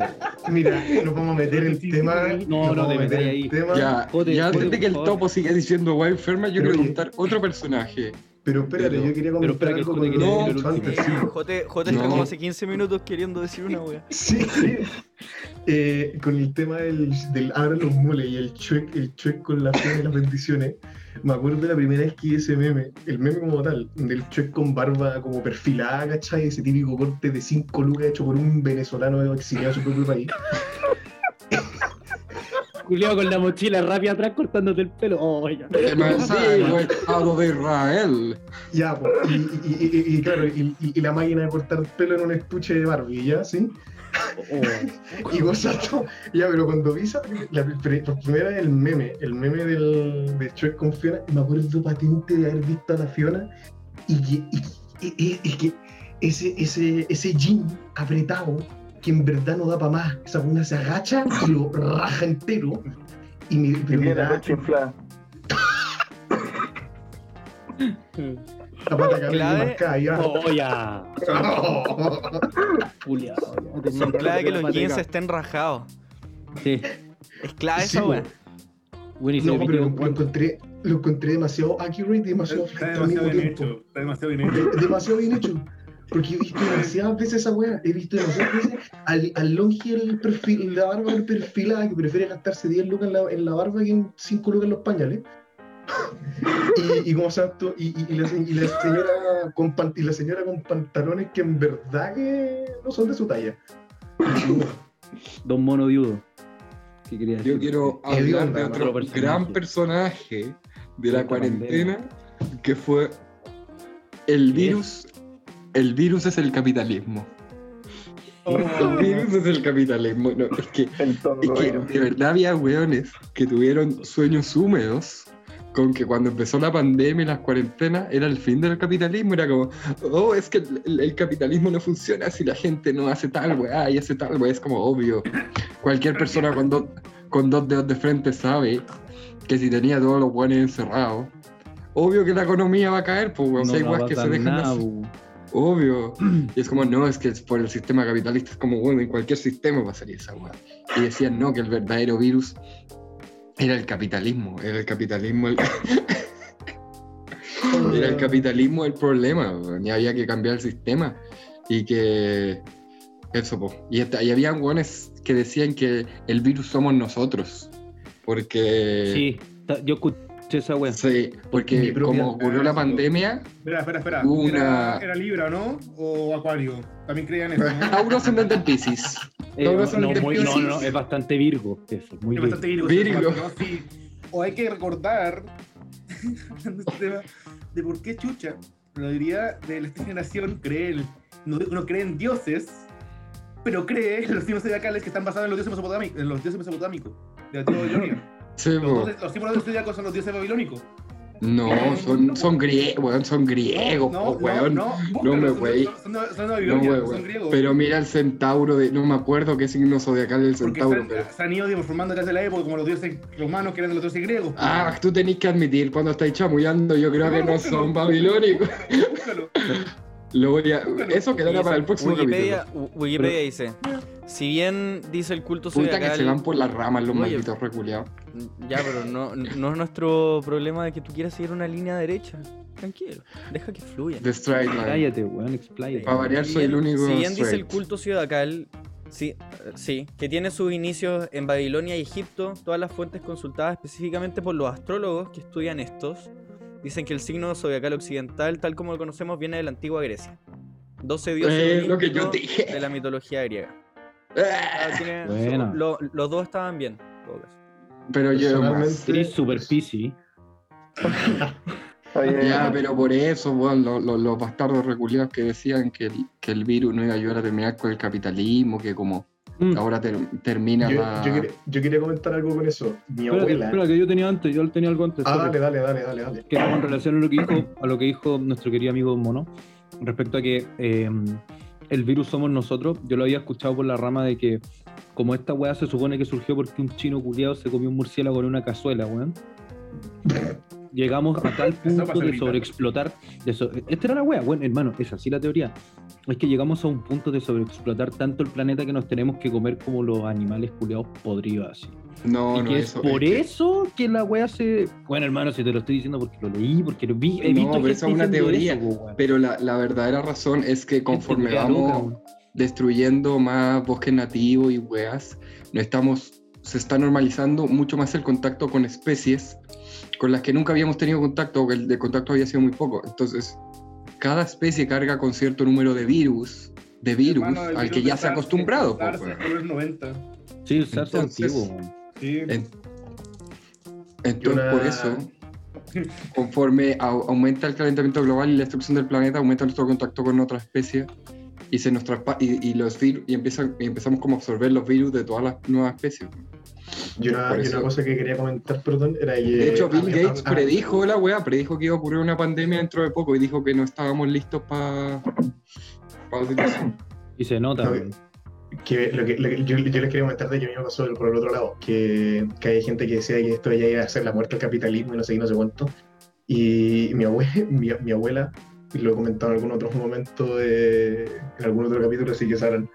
Mira, nos vamos a meter el tema. No, nos no vamos te meter ahí. tema. Ya, Joder, ya antes joder, de que el topo siga diciendo guay enferma, yo quiero contar otro personaje. Pero espérate, Pero- yo quería pero comentar que el algo Jote con que el último. antes, sí. Jote, Jote No. está como hace 15 minutos queriendo decir una wea. Sí, <laughs> sí. Eh, con el tema del, del abran los moles y el chuec, el chuec con las flores y las bendiciones, me acuerdo de la primera vez que ese meme, el meme como tal, del chuec con barba como perfilada, ¿cachai? Ese típico corte de 5 lucas hecho por un venezolano exiliado a su propio país. <laughs> Culiao con la mochila rápida atrás cortándote el pelo. Oh, ya. Antiguo Estado de Israel. Ya, po, y, y- y- y- y claro, y, la máquina de cortar pelo en un estuche de Barbie, ¿ya? ¿Sí? Oh. <laughs> Y gozando, ya, pero cuando vi esa, la, por primera vez el meme, el meme del, de con Fiona, me acuerdo patente de haber visto a la Fiona y que, y- y- y- y que ese, ese, ese jean apretado, que en verdad no da para más, esa una se agacha y lo raja entero. Y me tiene la da noche inflada. la pata Clave. marcada, ya. <laughs> Oh, ya. Tenía Son clave que los jeans estén rajados. Sí. Es clave Sí. Bueno, y se No, pero lo, encontré, lo encontré demasiado accurate y demasiado Está demasiado bien hecho. Está demasiado bien hecho. De- demasiado bien hecho. Porque he visto demasiadas veces esa weá. He visto demasiadas veces al, al longe el perfil, la barba del perfilada que prefiere gastarse 10 lucas en la, en la barba que en 5 lucas en los pañales. y, y como santo, y, y- y la, se- y la señora con pan- y la señora con pantalones que en verdad que no son de su talla. Don Mono Viudo. ¿Qué quería decir? Yo quiero hablar onda, de otro personaje. gran personaje de la cuarentena, que fue el virus. El virus es el capitalismo. El virus es el capitalismo. No, es que, es que de verdad había weones que tuvieron sueños húmedos con que cuando empezó la pandemia y las cuarentenas era el fin del capitalismo. Era como, oh, es que el, el- capitalismo no funciona si la gente no hace tal weá y hace tal weá. Es como obvio. Cualquier persona con, dos con dos dedos de frente sabe que si tenía todos los weones encerrados, obvio que la economía va a caer, pues weón. No, no weas va a que se dejan nada. Obvio. <clears throat> Y es como, no, es que es por el sistema capitalista es como, bueno, en cualquier sistema va a salir esa weá. Y decían, no, que el verdadero virus era el capitalismo. Era el capitalismo el... <laughs> era el capitalismo el problema, y había que cambiar el sistema. Y que... Eso, po. Y, habían weones que decían que el virus somos nosotros. Porque... Sí, yo escuché esa wea. Sí, porque como ocurrió la pandemia, Espera, espera, espera. Una- ¿Era, ¿Era Libra, no? ¿O Acuario? También creían eso, ¿no? <laughs> Tauro ascendente en Pisces. <laughs> Eh, no, eso no, muy- no, es bastante Virgo. Eso, muy Es Virgo. bastante Virgo. Virgo. ¿no? Sí. O hay que recordar, <laughs> hablando de este tema, de por qué Chucha, la mayoría de esta generación cree, no, no cree en dioses, pero cree en los signos zodiacales que están basados en los dioses mesopotámicos, en los dioses mesopotámicos, de la tribu de Babilonia. Sí, Los, po. dos- los símbolos del zodiaco son los dioses babilónicos. No, son, son griegos, weón, son griegos, no, po, weón. no, No me wey. Son, son, No, son griegos. Pero mira el centauro de. No me acuerdo qué signo zodiacal el porque centauro, se, pero. se han ido transformando desde la época, como los dioses romanos que eran de los dioses griegos. Ah, tú tenés que admitir, cuando estáis chamullando, yo creo que no son babilónicos. Búscalo. Lo voy a... Eso quedará para el próximo Wikipedia, capítulo. Wi- Wikipedia dice, si bien dice el culto Puta que zodiacal... se van por las ramas los Oye. malditos reculeados. Ya, pero no, no es nuestro problema de que tú quieras seguir una línea derecha. Tranquilo, deja que fluya. The Strike Line. Cállate, weón, expláyate. Para variar, Si soy el bien- único. Si bien dice el straight. culto zodiacal, sí, sí, que tiene sus inicios en Babilonia y Egipto, todas las fuentes consultadas específicamente por los astrólogos que estudian estos, dicen que el signo zodiacal occidental, tal como lo conocemos, viene de la antigua Grecia. 12 dioses Eh, lo que yo olímpicos dije. de la mitología griega. Ah, Ah, tiene- Bueno. lo- los dos estaban bien. en todo caso. Pero yo Eres super PC. <laughs> Oye, Ya, pero por eso, los bastardos reculeados que decían que el, que el virus no iba a ayudar a terminar con el capitalismo, que como Mm. ahora ter- termina Yo, la... yo quería, yo quería comentar algo con eso. Mi Espera, abuela. espera, que yo tenía antes, yo tenía algo antes. Ah, dale, dale, dale, dale, dale. que era con relación a lo que dijo, a lo que dijo nuestro querido amigo Mono, respecto a que eh, el virus somos nosotros. Yo lo había escuchado por la rama de que, como esta weá se supone que surgió porque un chino culiado se comió un murciélago en una cazuela, weón. <laughs> Llegamos a tal punto de sobreexplotar. De so- Esta era la weá, bueno, hermano, es así la teoría. Es que llegamos a un punto de sobreexplotar tanto el planeta que nos tenemos que comer como los animales culiados podridos así. No, y no, que es eso. por es que- eso que la weá se. Bueno, hermano, si te lo estoy diciendo porque lo leí, porque lo vi, he No, visto pero gente esa es una teoría, eso. Pero la, la verdadera razón es que conforme vamos loca, destruyendo más bosques nativos y weas, no estamos, se está normalizando mucho más el contacto con especies con las que nunca habíamos tenido contacto, o que el de contacto había sido muy poco. Entonces, cada especie carga con cierto número de virus, de virus, Hermano, al virus que ya se ha acostumbrado. SARS po, es weón. de los 90. Sí, el SARS es Entonces- antiguo, weón. Sí. En- Entonces, una- por eso, <laughs> conforme au- aumenta el calentamiento global y la destrucción del planeta, aumenta nuestro contacto con otras especies y se nos y, y los virus y, empiezan, y empezamos como a absorber los virus de todas las nuevas especies. Y una, y una cosa que quería comentar, perdón, era que. De hecho, Bill Gates a- predijo la weá, predijo que iba a ocurrir una pandemia dentro de poco y dijo que no estábamos listos para utilizar. Y se nota, No, que lo que, lo que- yo, yo les quería comentar de que a mí me pasó por el otro lado, que, que hay gente que decía que esto ya iba a ser la muerte del capitalismo y no sé qué, no sé cuánto. Y mi, abue, mi, mi abuela, y lo he comentado en algún otro momento, de, en algún otro capítulo, así que sabrán,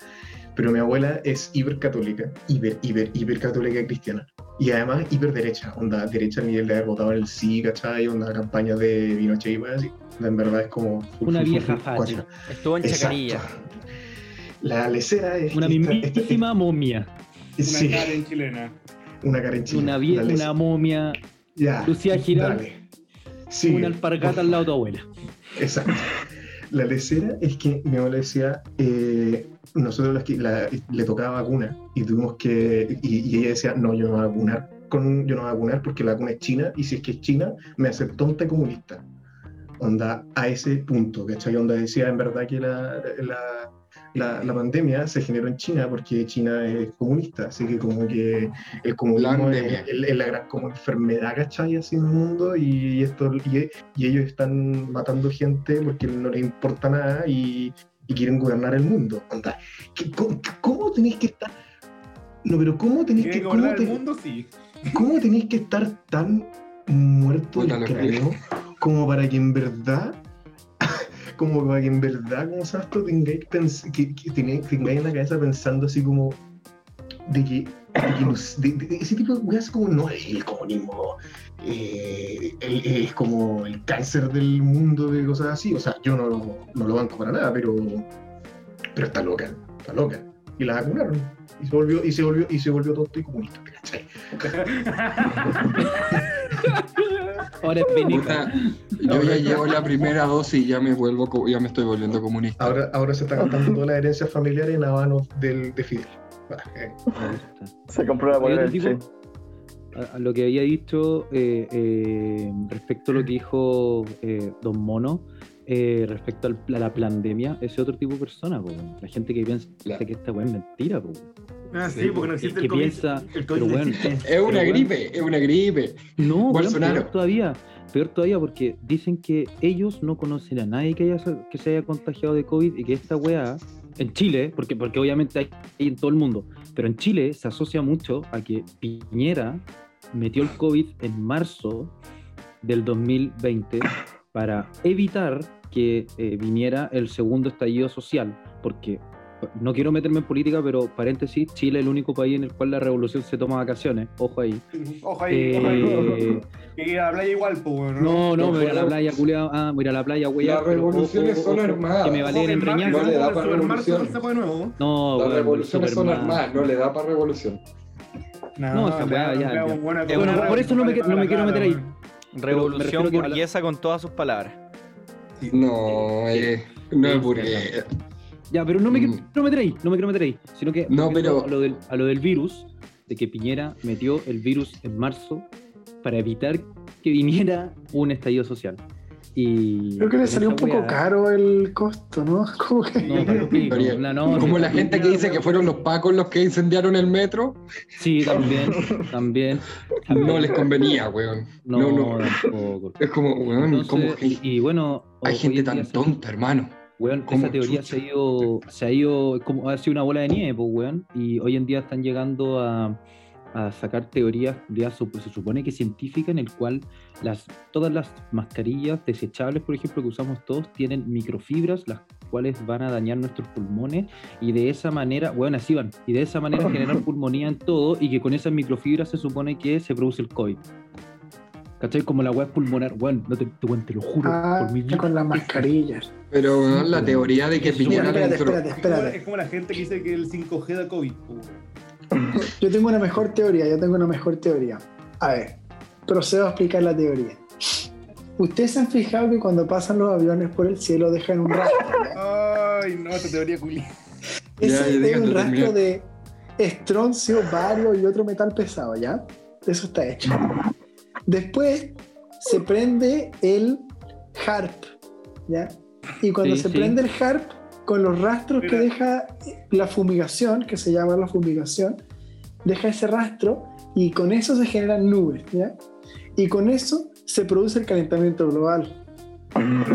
pero mi abuela es hipercatólica, hiper, hiper, hipercatólica cristiana. Y además hiperderecha, onda derecha al nivel de haber votado en el sí, ¿cachai? Onda campaña de Pinochet y weas así. En verdad es como... Una vieja facha. cuacha. Estuvo en Exacto. Chacarilla. La lecera es... Una mismísima momia. Una sí, Karen chilena. una Karen china. Una, vie- La una momia. Ya, Lucía Giral. dale. Sí, una alpargata al lado de tu abuela. Exacto. La lecera es que mi abuela decía, eh, nosotros la- le tocaba vacuna y tuvimos que, y, y ella decía, no, yo no voy a vacunar, con, yo no voy a vacunar porque la vacuna es china y si es que es china me hace tonta comunista. Onda, a ese punto, ¿cachai? Onda decía en verdad que la, la, la, la pandemia se generó en China porque China es comunista, así que como que el comunismo es, es- es la gran como enfermedad, ¿cachai? Así en el mundo y, esto, y, y ellos están matando gente porque no les importa nada y, y quieren gobernar el mundo. ¿qué- ¿cómo, cómo tenéis que estar? No, pero ¿cómo tenéis ¿Quiere que, cómo el mundo? Sí. ¿Cómo tenéis que estar tan muerto del cráneo como para que en verdad, como para que en verdad, como sabes, tengáis, que, que tengáis en la cabeza pensando así como de que, de ese tipo de weas como no el comunismo eh, es como el cáncer del mundo de cosas así. O sea, yo no, no lo banco para nada, pero, pero está loca, está loca. Y la vacunaron. Y se volvió, y se volvió, y se volvió tonto y comunista. <laughs> Ahora es. Puta, yo ya llevo la primera dosis y ya me vuelvo, ya me estoy volviendo comunista. Ahora, ahora se está gastando toda la herencia familiar en habanos del, de Fidel. <laughs> Se compró la Che. a, lo que había dicho eh, eh, respecto a lo que dijo eh, Don Mono, eh, respecto al- a la pandemia, ese otro tipo de persona, po, weón. la gente que piensa Claro. que esta weá es mentira, po. Ah, sí, porque no que, existe que el COVID. piensa, el COVID pero no weón, existe. Es una gripe, es una gripe. No, peor todavía, peor todavía porque dicen que ellos no conocen a nadie que, haya, que se haya contagiado de COVID y que esta weá, en Chile, porque, porque obviamente hay, hay en todo el mundo, pero en Chile se asocia mucho a que Piñera metió el COVID en marzo del 2020 para evitar que eh, viniera el segundo estallido social, porque no quiero meterme en política, pero paréntesis, Chile es el único país en el cual la revolución se toma vacaciones, ojo ahí. Ojo ahí, ojo ahí. Eh, Que a la playa igual, pues, bueno. no, no, No me voy a la playa, culiao. Ah, voy a ir a la playa, güey. Las revoluciones son armadas. Que me valen en reñazo. No le da para revolución. No, Las revoluciones son armadas, no le da para revolución. No, esa weá, ya, ya. buena- Es una- buena- por eso no me quiero meter ahí. Revolución burguesa con todas sus palabras. No, eh, no es burgués. Ya, pero no me Mm. quiero meter ahí, no me quiero meter ahí. Sino que No, pero- a lo, del, a lo del virus, de que Piñera metió el virus en marzo para evitar que viniera un estallido social. Y Creo que le salió un poco caro el costo, ¿no? <laughs> Como que... No, pero pico, Pero- no, no, Como sí, la gente que dice que fueron los pacos los que incendiaron el metro, Sí, también, también. no les convenía, weón. No, No, no. tampoco. Es como, weón, Entonces, como que y, y bueno, hay gente tan tonta, hermano. Weón, ¿Cómo esa teoría chucha? se ha ido, se ha ido, como ha sido una bola de nieve, pues, weón. Y hoy en día están llegando a, a sacar teorías, ya se supone que científicas, en el cual las, todas las mascarillas desechables, por ejemplo, que usamos todos, tienen microfibras, las cuales van a dañar nuestros pulmones, y de esa manera, weón, así van, y de esa manera generar <laughs> pulmonía en todo, y que con esas microfibras se supone que se produce el COVID. ¿Cachai? Como la weá pulmonar, weón, no te, te, weón, te lo juro, Ah, por mi con las mascarillas. Pero weón, la teoría de que Piñera espérate, espérate, Es como, espérate. es como la gente que dice que el 5G da COVID. Yo tengo una mejor teoría, yo tengo una mejor teoría. A ver, procedo a explicar la teoría. Ustedes se han fijado que cuando pasan los aviones por el cielo dejan un rastro. Ay, no, esta teoría culi. Ese es un rastro terminar. de estroncio, bario y otro metal pesado, ¿ya? Eso está hecho. Después se prende el HARP, ¿ya? Y cuando Sí, se sí. prende el HARP, con los rastros que Mira. deja la fumigación, que se llama la fumigación, deja ese rastro y con eso se generan nubes, ¿ya? Y con eso se produce el calentamiento global.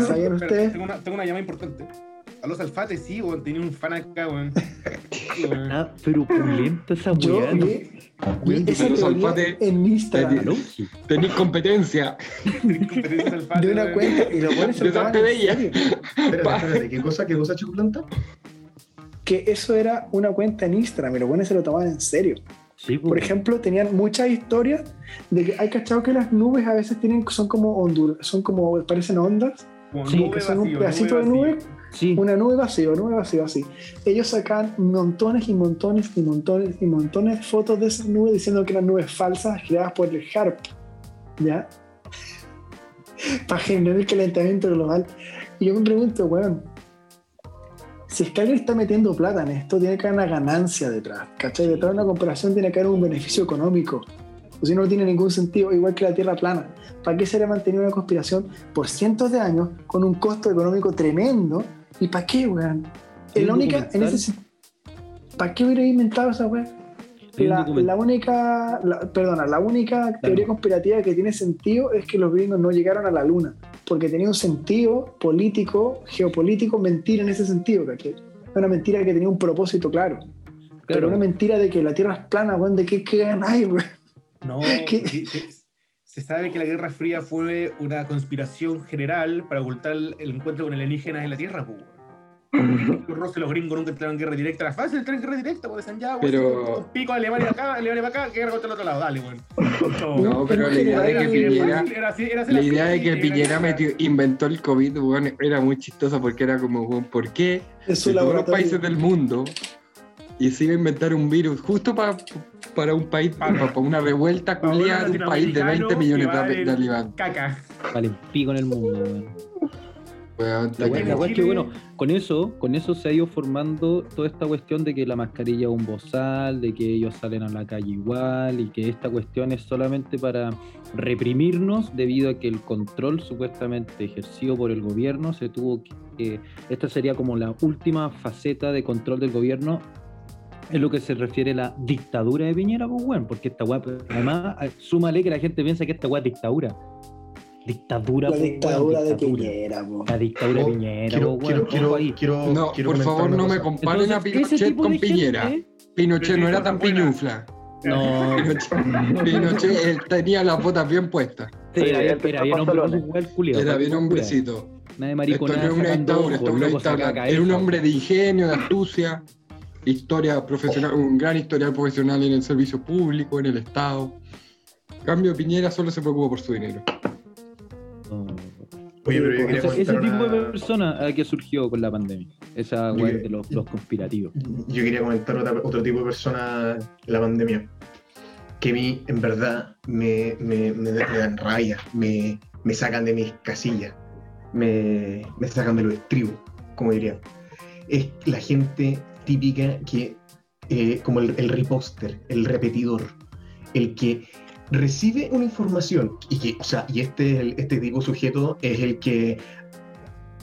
¿Sabían ustedes? Tengo una, tengo una llamada importante. A los alfates, sí, weón. Tenía un fan acá, weón. Sí, <laughs> weón. Ah, pero pulenta esa Yo weá. ¿no? vi Bien, esa los alfates- en Instagram. Tenéis competencia. Tenía un alfate, de una weón. cuenta y lo pones se lo toman Deshazte en de ella. serio. Espérate, espérate, ¿qué cosa? ¿Qué cosa, Chico Planta? que eso era una cuenta en Instagram y los buenos se lo tomaban en serio. Sí, Por pues. ejemplo, tenían muchas historias de que hay cachado que las nubes a veces tienen, son como ondul, son como, parecen ondas, Como Sí, nube que son un pedacito de nube, vacío. Sí, una nube vacía, nube vacía, así. Ellos sacan montones y montones y montones y montones de fotos de esas nubes diciendo que eran nubes falsas creadas por el HARP, ¿ya? <laughs> Para generar el calentamiento global. Y yo me pregunto, weón, si es que alguien está metiendo plata en esto, tiene que haber una ganancia detrás, ¿cachai? Detrás de una comparación tiene que haber un beneficio económico. O si no, no tiene ningún sentido, igual que la Tierra plana. ¿Para qué se le ha mantenido una conspiración por cientos de años con un costo económico tremendo? ¿Y para qué, weón? La única, en ese ¿Para qué hubiera inventado esa un La, la única, la- perdona, la única teoría conspirativa que tiene sentido es que los gringos no llegaron a la luna, porque tenía un sentido político, geopolítico, mentira en ese sentido, ¿cachai? Una mentira que tenía un propósito claro. Pero claro. una mentira de que la Tierra es plana, weón, ¿de qué ahí, weón? No, <laughs> ¿Qué? Se, sabe que la Guerra Fría fue una conspiración general para ocultar el, encuentro con alienígenas en la Tierra, pues. <laughs> Los rusos y los gringos nunca entraron en guerra directa. La fácil entrar en guerra directa, pues decían ya, Pero- un pico Alemania acá, Alemania para acá, guerra contra el otro lado, dale, weón. No, pero la idea de que Piñera. La idea de que Piñera metió, inventó el COVID, weón, era muy chistosa porque era como, weón, ¿por qué de todos los países del mundo y se iba a inventar un virus justo pa- para un país, Para- para, una revuelta para un culiada de un país de 20 latinoamericano millones de, de habitantes? Caca. Vale, pico en el mundo, weón. Que- que, bueno, con eso, con eso se ha ido formando toda esta cuestión de que la mascarilla es un bozal, de que ellos salen a la calle igual y que esta cuestión es solamente para reprimirnos debido a que el control supuestamente ejercido por el gobierno se tuvo que... que- esta sería como la última faceta de control del gobierno en lo que se refiere a la dictadura de Piñera, pues bueno, porque esta weá, además, súmale que la gente piensa que esta weá es dictadura. Dictadura, La pues, dictadura de dictadura. Piñera, po. La dictadura de Oh, Piñera, quiero, pues, quiero, quiero, quiero- No, quiero por favor, no me comparen a Entonces, Pinochet con Piñera. gente- Pinochet no era tan buena. piñufla. No, Pinochet, <laughs> Pinochet, él tenía las botas bien puestas. sí, era, bien- entre era bien hombre culiao, Era bien hombrecito. cuida. Nada de Esto mariconada no es una sacando dictadura, esto es ojos, una loco, saca dictadura. cabeza, Era un hombre de ingenio, de astucia, historia profesional, un gran historial profesional en el servicio público, en el Estado. En cambio, Piñera solo se preocupa por su dinero. Oye, pero yo quería Ese, tipo de persona eh, que surgió con la pandemia. Esa que- de los, los conspirativos. Yo quería comentar otra- otro tipo de persona la pandemia. Que a mí, en verdad, me, me, me, da- me dan raya, me, me sacan de mis casillas, me, me sacan de los estribos, como diría. Es la gente típica que, eh, como el, el reposter, el repetidor, el que recibe una información y que, o sea, y este, este tipo sujeto es el que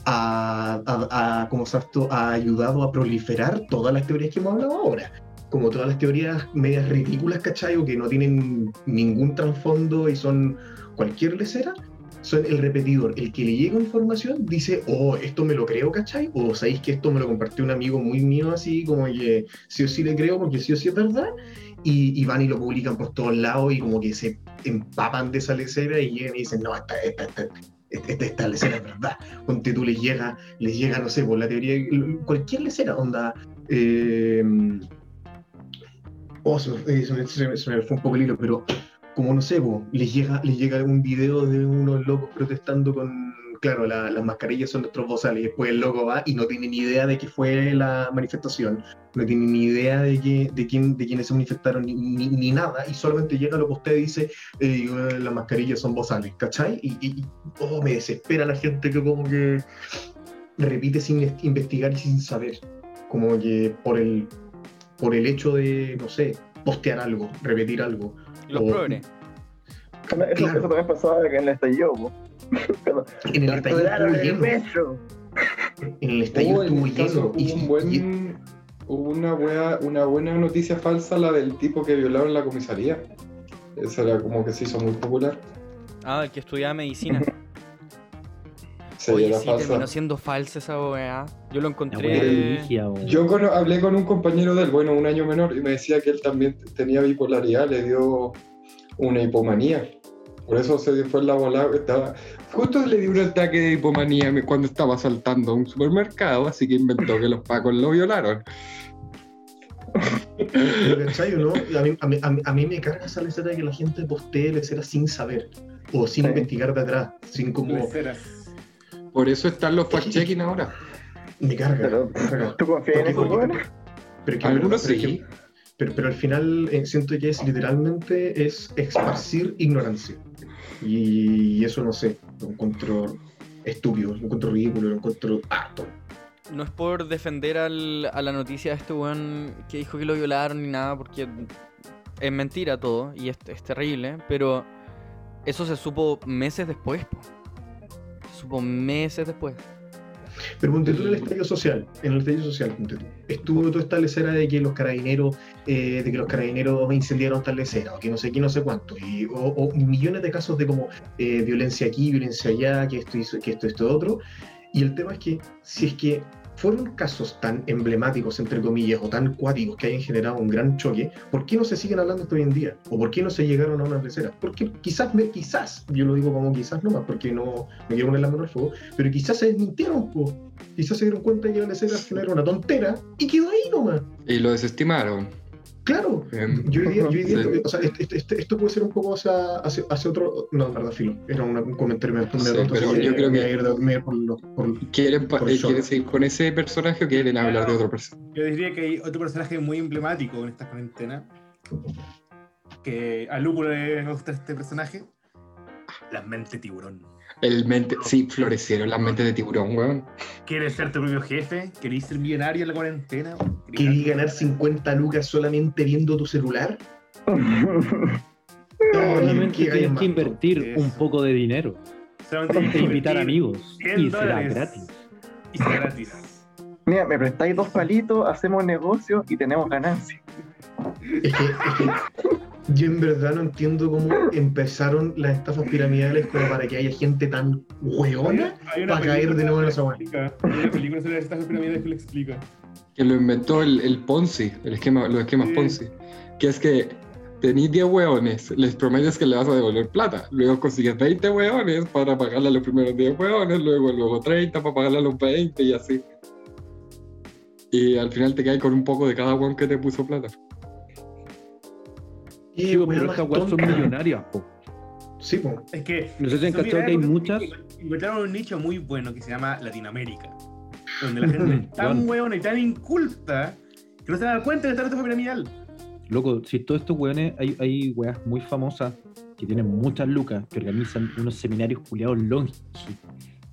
ha, ha- ha- como ha ayudado a proliferar todas las teorías que hemos hablado ahora. Como todas las teorías medias ridículas, ¿cachai? O que no tienen ningún trasfondo y son cualquier lecera, son el repetidor. El que le llega información dice, oh, esto me lo creo, ¿cachai? O sabéis que esto me lo compartió un amigo muy mío, así como que sí o sí le creo porque sí o sí es verdad. Y, y van y lo publican por todos lados y como que se empapan de esa lecera y llegan y dicen, no, esta, esta, esta, esta, esta, lecera es verdad. Ponte tú, les llega, les llega, no sé, por la teoría, cualquier lecera, onda. eh, oh, eh, se me- se me- se me fue un poco el hilo, pero como no sé, les llega, les llega un video de unos locos protestando con, claro, la- las mascarillas son nuestros bozales, y después el loco va y no tiene ni idea de qué fue la manifestación, no tiene ni idea de, qué, de, quién, de quiénes se manifestaron, ni, nada, y solamente llega lo que usted dice, eh, eh, las mascarillas son bozales, ¿cachai? Y, y- oh, me desespera la gente que como que repite sin inves- investigar y sin saber, como que por el, por el hecho de, no sé, postear algo, repetir algo. Los O- progres. Eso, Claro. eso también pasaba en el estallido, <laughs> En el estallido torturaron estuvo el lleno. metro. En el estallido Hubo, estuvo lleno. un y- buen, hubo una, wea- una buena noticia falsa, la del tipo que violaron la comisaría. Esa era como que se hizo muy popular. Ah, el que estudiaba medicina. <laughs> Sí, Oye, sí, falsa. terminó siendo falsa esa weá. Yo lo encontré. religia. Yo hablé con un compañero del bueno, un año menor, y me decía que él también tenía bipolaridad, le dio una hipomanía. Por eso se fue en la bola. Estaba... Justo le dio un ataque de hipomanía cuando estaba saltando a un supermercado, así que inventó que los pacos lo violaron. A mí, a, mí, a mí- a mí me carga esa lecera de que la gente postee lecera sin saber o sin Sí. investigar de atrás, sin como. Leceras. Por eso están los fact-checking <laughs> ahora. Me carga. Pero, me carga. ¿Tú confías en weones? Pero, que, Algunos pero, sí. que- pero, pero al final eh, siento que es literalmente es esparcir ignorancia. Y eso no sé, lo encuentro estúpido, lo encuentro ridículo, lo encuentro harto. No es por defender al- a la noticia de este weón que dijo que lo violaron ni nada, porque es mentira todo y es, es terrible, pero eso se supo meses después. po. Supo meses después. Pero ponte tú el estallido social, en el estallido social, ponte tú. Estuvo toda esta lecera de que los carabineros, eh, de que los carabineros incendiaron tal lecera, o que no sé qué, no sé cuánto, y, o, o millones de casos de como eh, violencia aquí, violencia allá, que esto hizo, que esto, esto, otro. Y el tema es que, si es que fueron casos tan emblemáticos, entre comillas, o tan cuáticos que hayan generado un gran choque, ¿por qué no se siguen hablando esto hoy en día? ¿O por qué no se llegaron a una lecera? Porque quizás, quizás, yo lo digo como quizás nomás, porque no me quiero poner la mano al fuego, pero quizás se desmintieron, po. quizás se dieron cuenta que la lecera al final era una tontera y quedó ahí nomás. Y lo desestimaron. Claro, yo hoy día, yo hoy día- Sí. o sea, este- este- este- esto puede ser un poco hacia, hacia, hacia otro, no, en verdad, filo, era una- un comentario medio Sí, tonto, pero yo creo que- ir de- me voy a ir por lo- por- ¿Quieren, Por eh. ¿Quieren seguir con ese personaje o quieren hablar de otro personaje? Yo diría que hay otro personaje muy emblemático en esta cuarentena. Que a Lúpulo le gusta este personaje. Las mentes tiburón. El mente, sí, florecieron las mentes de tiburón, weón. ¿Quieres ser tu propio jefe? ¿Querés ser millonario en la cuarentena? ¿Querías ganar 50 lucas solamente viendo tu celular? <laughs> Solamente ¿qué tienes que invertir Eso. un poco de dinero Solamente tienes que invitar amigos 100 y será gratis. Y será gratis. Mira, me prestáis dos palitos, hacemos negocio y tenemos ganancia. Es que, es que yo en verdad no entiendo cómo empezaron las estafas piramidales como para que haya gente tan hueona para caer de nuevo en esa. Hay una película sobre las estafas piramidales que lo explica. Que lo inventó el, el Ponzi, el esquema, los esquemas Sí. Ponzi. Que es que tenís 10 hueones, les prometes que le vas a devolver plata. Luego consigues 20 hueones para pagarle a los primeros 10 hueones, luego, luego 30 para pagarle a los 20 y así. Y al final te caes con un poco de cada hueón que te puso plata. Qué Sí, pero estas weas son millonarias, po. Sí, po. Es que. No sé si han cachado que hay muchas. Encontraron un nicho muy bueno que se llama Latinoamérica. Donde la gente es <laughs> tan Weón. hueona y tan inculta que no se da cuenta de esta estafa piramidal. Loco, si todos estos weones, hay, hay weas muy famosas que tienen muchas lucas, que organizan unos seminarios culiados longi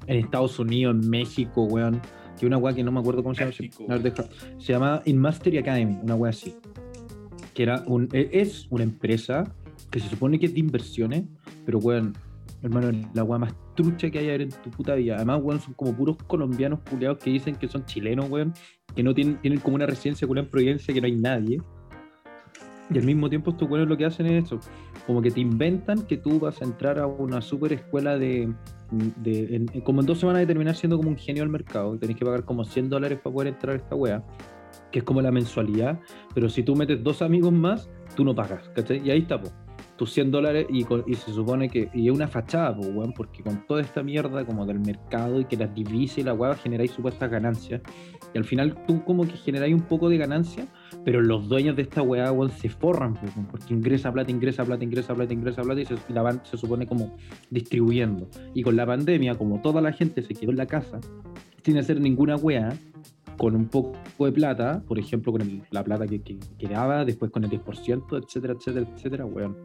en Estados Unidos, en México, weón. Que una wea que no me acuerdo cómo se llama. México. A ver, deja. Se llama In Mastery Academy, una wea así. Que era un, e- es una empresa que se supone que es de inversiones, pero weón, hermano, la wea más trucha que hay en tu puta vida. Además, weón, son como puros colombianos culiados que dicen que son chilenos, weón, que no tienen, tienen como una residencia culiada en Providencia que no hay nadie. Y al mismo tiempo estos güeyes lo que hacen es eso, como que te inventan que tú vas a entrar a una super escuela de, de- en- como en dos semanas de terminar siendo como un genio del mercado, tenés que pagar como 100 dólares para poder entrar a esta wea, que es como la mensualidad, pero si tú metes dos amigos más, tú no pagas, ¿cachai? Y ahí está, po. Tus 100 dólares y, y se supone que, y es una fachada, po, weón, porque con toda esta mierda como del mercado y que las divisas y la weá generáis supuestas ganancias, y al final tú como que generáis un poco de ganancia, pero los dueños de esta weá, weón, se forran, po, weón, porque ingresa plata, ingresa plata, ingresa plata, ingresa plata y, se, la van, se supone como distribuyendo. Y con la pandemia, como toda la gente se quedó en la casa, sin hacer ninguna weá, con un poco de plata, por ejemplo, con el- la plata que, que quedaba, después con el 10%, etcétera, etcétera, etcétera, weón.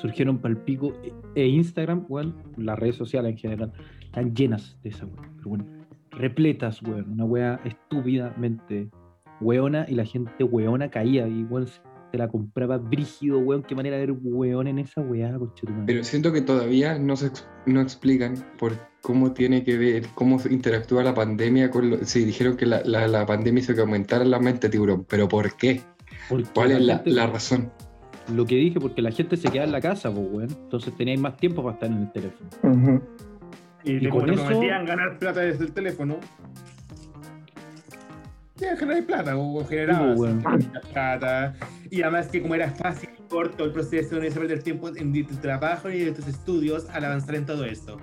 Surgieron palpico e, e Instagram, weón, las redes sociales en general, están llenas de esa weón. Pero bueno, repletas, weón. Una weá estúpidamente weona y la gente weona caía y weón se la compraba brígido, weón. Qué manera de ver weón en esa weá, conchetumare. Pero siento que todavía no se no explican por cómo tiene que ver, cómo interactúa la pandemia con lo, si dijeron que la, la, la pandemia hizo que aumentara la mente tiburón, pero ¿por qué? Porque ¿Cuál es la razón? Lo que dije, porque la gente se queda en la casa, pues, weón. Entonces teníais más tiempo para estar en el teléfono. Y, Y con te eso- prometían ganar plata desde el teléfono. Ya generar plata, o generabas Sí, pues, plata. Y además que como era fácil, corto el proceso, no necesitas perder tiempo en tu trabajo y en tus estudios al avanzar en todo esto.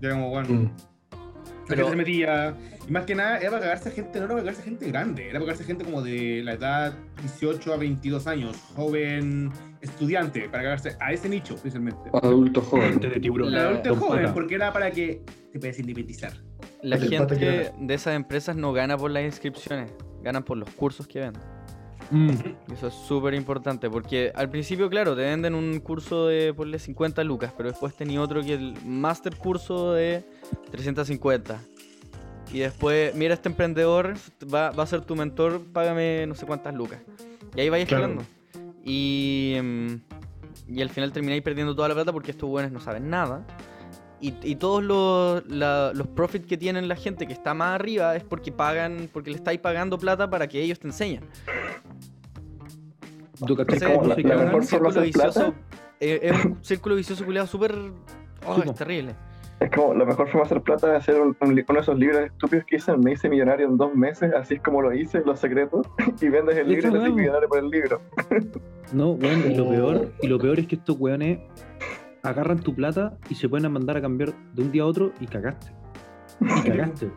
Era como, bueno, Mm. La Pero- se metía. Y más que nada, era para cagarse a gente, no era para cagarse a gente grande, era para cagarse a gente como de la edad 18 a 22 años, joven, estudiante, para cagarse a ese nicho, especialmente. Adulto joven. de tiburón. La adulta Don joven, Pata. porque era para que te puedas independizar. La que gente de esas empresas no gana por las inscripciones, ganan por los cursos que venden. Mm. Eso es súper importante porque al principio, claro, te venden un curso de, ponle 50 lucas, pero después tenía otro que el master curso de 350. Y después, mira, este emprendedor va, va a ser tu mentor, págame no sé cuántas lucas. Y ahí vais Claro. escalando. Y, mm, y al final termináis perdiendo toda la plata porque estos buenos no saben nada. Y, y todos los, la- los profits que tienen la gente que está más arriba es porque pagan, porque le estáis pagando plata para que ellos te enseñen. ¿Tú cachai Entonces, la- es la un mejor forma de círculo hacer plata. vicioso. eh, es un <laughs> círculo vicioso culiado súper. Oh, Sí, es terrible. Es como la mejor forma de hacer plata es hacer un- un uno de esos libros estúpidos que dicen me hice millonario en dos meses, así es como lo hice, los secretos, <laughs> y vendes el libro y te haces millonario por el libro. No, weón, y lo <laughs> peor, y lo peor es que estos weones agarran tu plata y se pueden mandar a cambiar de un día a otro y cagaste. Y <laughs> cagaste.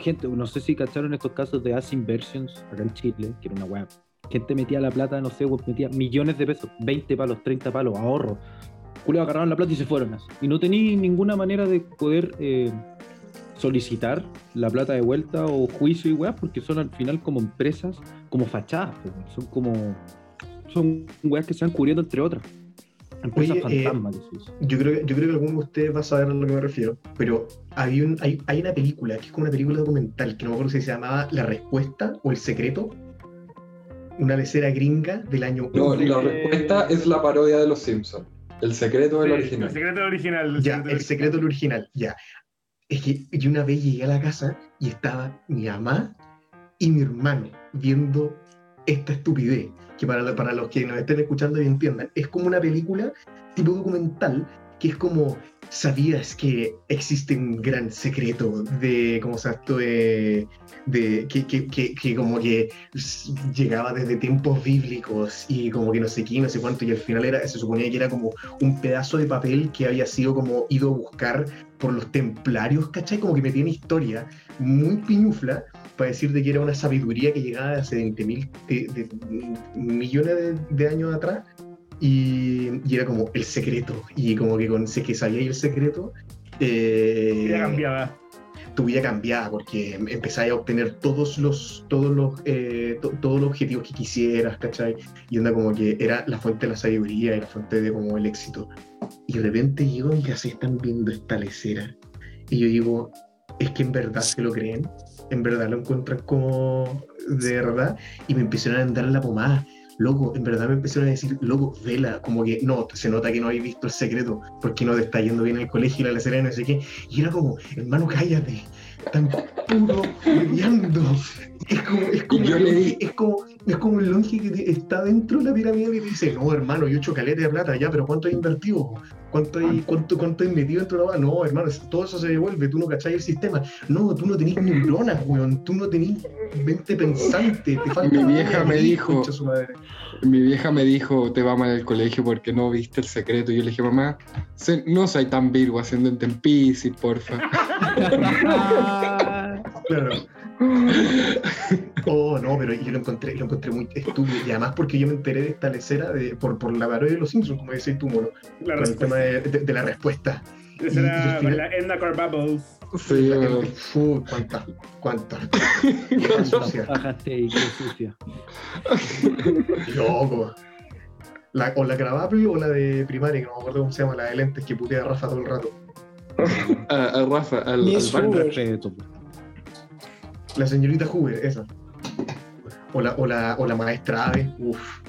Gente, no sé si cacharon estos casos de As Inversions acá en Chile, que era una weá. Gente metía la plata, no sé, metía millones de pesos, 20 palos, 30 palos, ahorro. Julio agarraron la plata y se fueron así. Y no tenía ninguna manera de poder eh, solicitar la plata de vuelta o juicio y weá, porque son al final como empresas, como fachadas, son como son weas que se van cubriendo entre otras. Empresa Oye, eh, fantasma que se hizo. Yo creo, que- yo creo que alguno de ustedes va a saber a lo que me refiero, pero hay, un, hay, hay una película que es como una película documental, que no me acuerdo si se llamaba La Respuesta o El Secreto, una lecera gringa del año No, la respuesta es la parodia de los Simpsons. El secreto del Sí, original. El secreto original. el Ya, secreto el secreto del original, ya. Es que yo una vez llegué a la casa y estaba mi mamá y mi hermano viendo esta estupidez, que para, para los que nos estén escuchando y entiendan, es como una película tipo documental que es como, ¿sabías que existe un gran secreto de, cómo se esto? de, de que, que, que, que como que llegaba desde tiempos bíblicos y como que no sé qué, no sé cuánto, y al final era, se suponía que era como un pedazo de papel que había sido como ido a buscar por los templarios, ¿cachai? Como que me tiene historia muy piñufla para decir de que era una sabiduría que llegaba de hace 20 mil millones de, de años atrás y, y era como el secreto y como que con sé que sabía el secreto eh, Ya cambiaba. tu vida cambiaba porque em- empezabas a obtener todos los todos los eh, to- todos los objetivos que quisieras, ¿cachai? Y onda como que era la fuente de la sabiduría y la fuente de como el éxito. Y de repente llego y así están viendo esta lecera. Y yo digo, es que en verdad se lo creen, en verdad lo encuentran como de verdad. Y me empezaron a en la pomada. Loco, en verdad me empezaron a decir, loco, vela, como que no, se nota que no habéis visto el secreto, porque no te está yendo bien el colegio y la y no sé qué. Y era como, hermano, cállate, tan puro hueveando. Es como, es como, yo le es como, es como el longe que está dentro de la pirámide y te dice, no, hermano, yo he hecho caleta de plata, ya, pero ¿cuánto hay invertido? ¿Cuánto hay, cuánto, cuánto hay metido dentro de la? No, hermano, todo eso se devuelve, tú no cachai el sistema. No, tú no tenés neuronas, weón, tú no tenés mente pensante, te falta... Mi vieja me dijo- concha su madre. Mi vieja me dijo, te va mal el colegio porque no viste el secreto. Y yo le dije, mamá, no soy tan virgo ascendente en Pisces, porfa. <laughs> Claro. <laughs> Oh, no, pero yo lo encontré, lo encontré muy estúpido. Y además porque yo me enteré de esta lecera de, por, por la parodia de los Simpsons, como decís tú, La con el tema de, de- de la respuesta. Esa era final- la Edna Bubbles. Sí. Fu, cuántas, cuántas. <laughs> Vieja sucia. Bajaste y qué sucia. Loco. La, o la grabable o la de primaria, que no me acuerdo cómo se llama, la de lentes que putea a Rafa todo el rato. <laughs> A, a Rafa, al, al. Respeto. La señorita Hoover, esa. O la, o la, o la maestra Ave. Uf.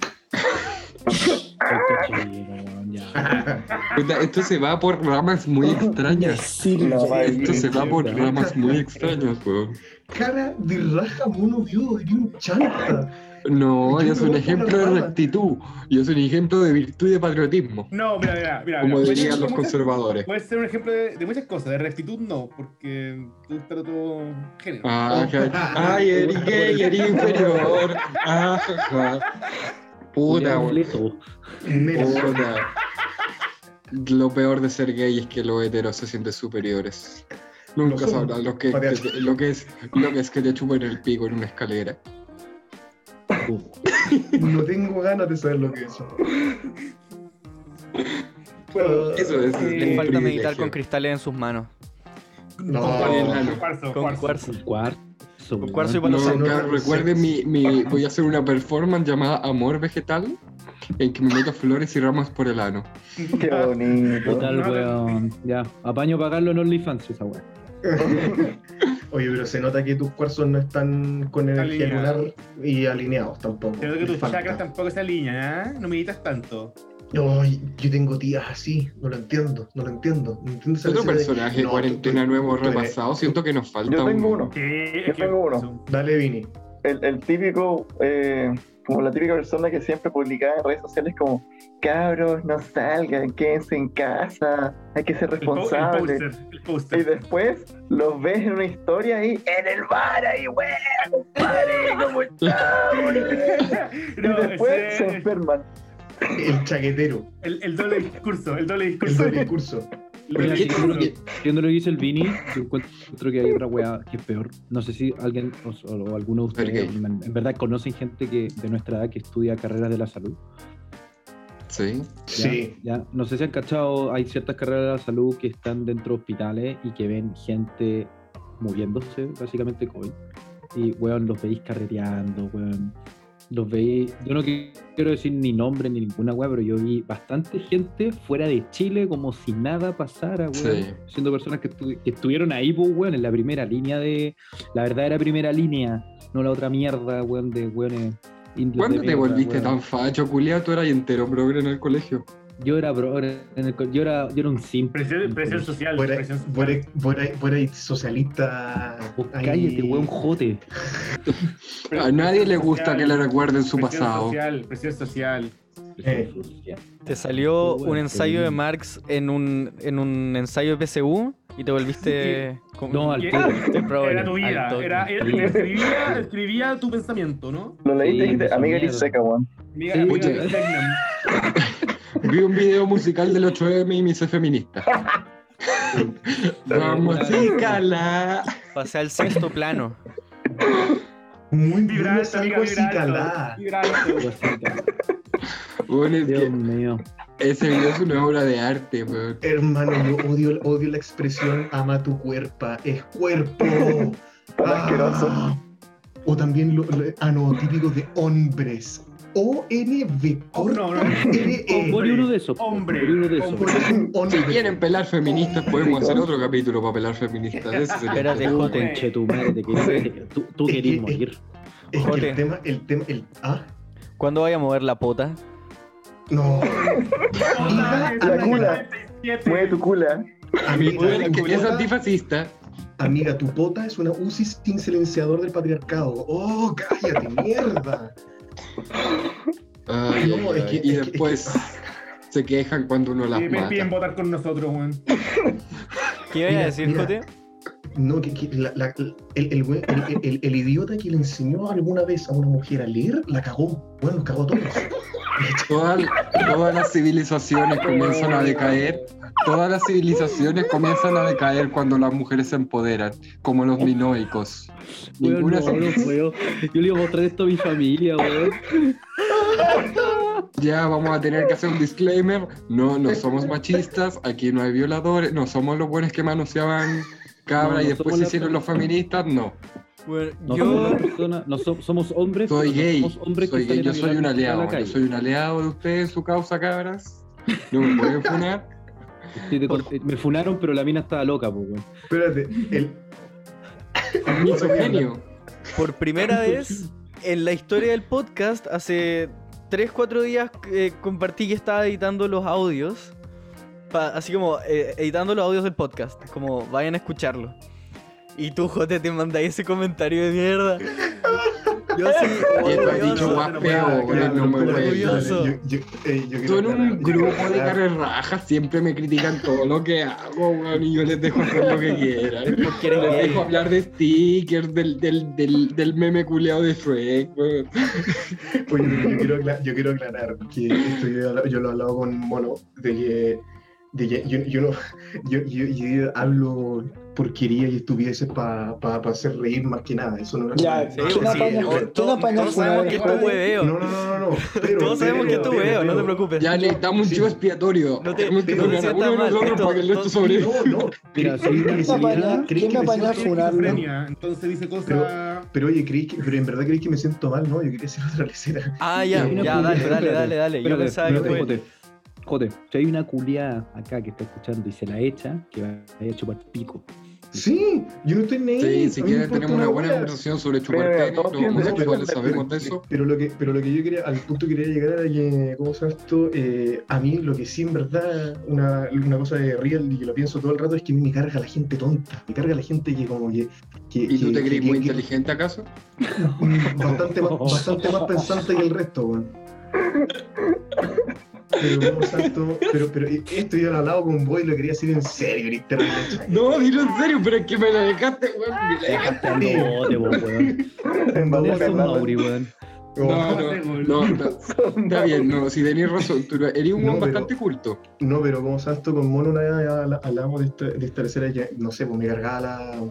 Qué cochino, weón, ya. Puta, Esto se va por ramas muy extrañas. Sí, No. Esto se va por ramas muy extrañas, weón. Cara de raja mono viudo, de un chanta. No, Yo soy un ejemplo de rectitud. Yo soy un ejemplo de virtud y de patriotismo. No, mira, mira, mira. Como mira. Dirían los muchas- conservadores. Puede ser un ejemplo de, de muchas cosas. De rectitud no, porque gusta el otro género. Ah, ja- <laughs> Ay, eres gay, eres inferior. Ah, ja. <laughs> Puta. Lo peor de ser gay es que los heteros se sienten superiores. Nunca sabrán lo que- lo, que es, lo que es que te chupen el pico en una escalera. <laughs> No tengo ganas de saber lo que es eso. Bueno, Eso es. Le un falta meditar con cristales en sus manos. No, con cuarzo, Con cuarzo. cuarzo. Con cuarzo y No, acá nota- recuerden mi, mi- <laughs> Voy a hacer una performance llamada Amor Vegetal, en que me meto flores y ramas por el ano. Qué bonito. Total, No, weón. Ya, apaño pagarlo en OnlyFans esa weón. <laughs> Oye, pero se nota que tus cuarzos no están con energía lunar y alineados tampoco. Creo que Les tus chakras tampoco se alinean, ¿eh? No meditas tanto. Ay, yo tengo tías así, no lo entiendo, no lo entiendo. No entiendo esa Otro de- personaje No, cuarentena tú- nuevo tú repasado. Siento que nos falta Yo tengo un- uno. Sí, Yo tengo uno. Dale, Vini. El, el típico, eh, como la típica persona que siempre publicaba en redes sociales como, cabros, no salgan, quédense en casa, hay que ser El, po- el responsables. Y después los ves en una historia ahí, en el bar ahí, weón. <laughs> <laughs> Y después ese- se enferman. El chaquetero, el, el doble discurso, el doble discurso. El doble Mira, ¿Qué- siguiendo, lo discurso. Que, siguiendo lo que dice el Vini, yo encuentro que hay otra weá que es peor. No sé si alguien o, o alguno de ustedes en, en verdad conocen gente que de nuestra edad que estudia carreras de la salud. Sí. ¿ya? Sí. ¿Ya? No sé si han cachado, hay ciertas carreras de la salud que están dentro de hospitales y que ven gente muriéndose, básicamente COVID. Y, weón, los veis carreteando, weón. Los veí, yo no qui- quiero decir ni nombre ni ninguna weá, pero yo vi bastante gente fuera de Chile como si nada pasara, weón. Sí. Siendo personas que, estu- que estuvieron ahí, pues, weón, en la primera línea de. La verdadera primera línea, no la otra mierda, weón, de weones. ¿Cuándo de te mierda, volviste weón. tan facho, culiado? Tú eras entero progre en el colegio. Yo era bro, en el co- yo era, yo era un simp. Presión, presión social. Fuera, presión fuera, social. fuera, fuera socialista. Vos ahí- cállate, weón, jote. <laughs> A nadie le gusta social, que le recuerden su presión pasado. Social, presión social. Eh. Te salió un ensayo de Marx en un, en un ensayo de PSU y te volviste. como- No, al toque. Era tu vida. Era, escribía, escribía tu pensamiento, ¿no? Lo leíste y dijiste, amiga eres seca, weón. Amiga, Sí, amiga. <laughs> Vi un video musical del 8M y me hice feminista. <laughs> Vamos, cala. Pasé al sexto plano. Muy Vibrante, así, vibrante. Vibrante. Bueno, es Dios que mío. ese video es una obra de arte, weón. Hermano, yo odio, odio la expresión ama tu cuerpo, es cuerpo. <laughs> Tan asqueroso. O también lo, lo- ah, no, típico de hombres. O-N-B. Oh, no, no. Pon uno de esos. Hombre, uno de esos. Si quieren pelar feministas, podemos hacer otro capítulo para pelar feministas. Espérate, el- Tú, Jote. conche tu madre, tú, querís que- morir. Es que Jote. el tema, el tema, el. Ah, ¿Cuándo vaya a mover la pota? no. <laughs> La cula. 97. Mueve tu cula. Amiga, es antifascista. amiga, tu pota es una UCI sin silenciador del patriarcado. Oh, cállate, mierda. Ay, No, ay, es que- y es que- después se quejan cuando uno las Sí, me piden mata. votar con nosotros, weón. ¿Qué iba a decir, mira. Jote? No, que, que la- la- el, el, el- el- el idiota que le enseñó alguna vez a una mujer a leer, la cagó. Bueno, cagó a todos. Todas, todas las civilizaciones comienzan a decaer. Todas las civilizaciones comienzan a decaer cuando las mujeres se empoderan, como los minoicos. Ninguna no. <laughs> Yo le iba a mostrar esto a mi familia, weón. Ya vamos a tener que hacer un disclaimer. No, no somos machistas, aquí no hay violadores, no somos los buenos que manoseaban cabra No, y después se hicieron los feministas, no. Bueno, No somos yo. no so- somos hombres. Soy gay. somos hombres soy que gay. Yo soy un aliado. Yo soy un aliado de ustedes en su causa, cabras. No me pueden funar. Sí, te corté- me funaron, pero la mina estaba loca, pues. Espérate, el. Misogenio. Por primera vez en la historia del podcast, hace 3-4 días eh, compartí que estaba editando los audios. Pa- así como eh, editando los audios del podcast. Como vayan a escucharlo. Y tú, Jote, te mandáis ese comentario de mierda. Yo <laughs> has orgulloso. dicho guapeo, güey, no me voy. Yo Tú en un aclarar- grupo de aclarar- caras rajas siempre me critican todo lo que hago, weón, y yo les dejo hacer lo que quieran. <laughs> Les dejo hablar de stickers, del, del, del, del meme culeado de Shrek, weón. Oye, pero yo quiero, acla- yo quiero aclarar que esto yo, yo lo he hablado con Mono, de que, de que yo, yo no yo, yo, yo hablo porquería y estupideces para pa, pa hacer reír más que nada. Eso no es Ya, Sí, ¿quién pues sí, apaña, no, quién todos- sabemos que es Jote? hueveo. No, no, no, no, no. Pero, Todos sabemos que pero- esto es pero- hueveo, no te preocupes. Ya necesitamos un Sí. chivo expiatorio. No te- que no te uno mal, nosotros esto- para que el resto to- sobreviva. No, no. Mira, soy una ¿Creí que ¿Quién me apaña? creí ¿Quién que a siento- funar? Esquizofrenia, Entonces dice cosas. Pero oye, creí que, pero en verdad creí que me siento mal, ¿no? Yo quería hacer otra lecera. Ah, ya, una ya, dale, dale, dale, dale. Yo pensaba que fue. Jote. Si hay una culiada acá que está escuchando y se la echa, que vaya a chupar pico. Sí, yo no estoy ni ahí. Sí, si quieren tenemos una buena conversación sobre chupar Pero, pene, los sabemos de eso. Pero lo que, pero lo que yo quería, al punto que quería llegar era que, ¿cómo se llama esto? Eh, a mí lo que sí en verdad, una, una cosa de real y que lo pienso todo el rato es que a mí me carga la gente tonta, me carga la gente que como que... que ¿Y tú te crees que- muy que- inteligente acaso? <laughs> Bastante más, bastante más pensante que el resto, weón. <laughs> Pero, ¿cómo salto? Pero, pero esto yo lo he hablado con vos y lo quería decir en serio, eres terrible. No, dilo en serio, pero es que me la dejaste, weón. me la dejaste. Al bote, weón. En base a Eres un la- Mauri, weón. No, no, no, no, está bien, no, si tenés razón, tú eres un pero- bastante culto. No, pero como salto con Mono una vez habla- hablamos de esta, de esta tercera no sé, pues me cargaba la,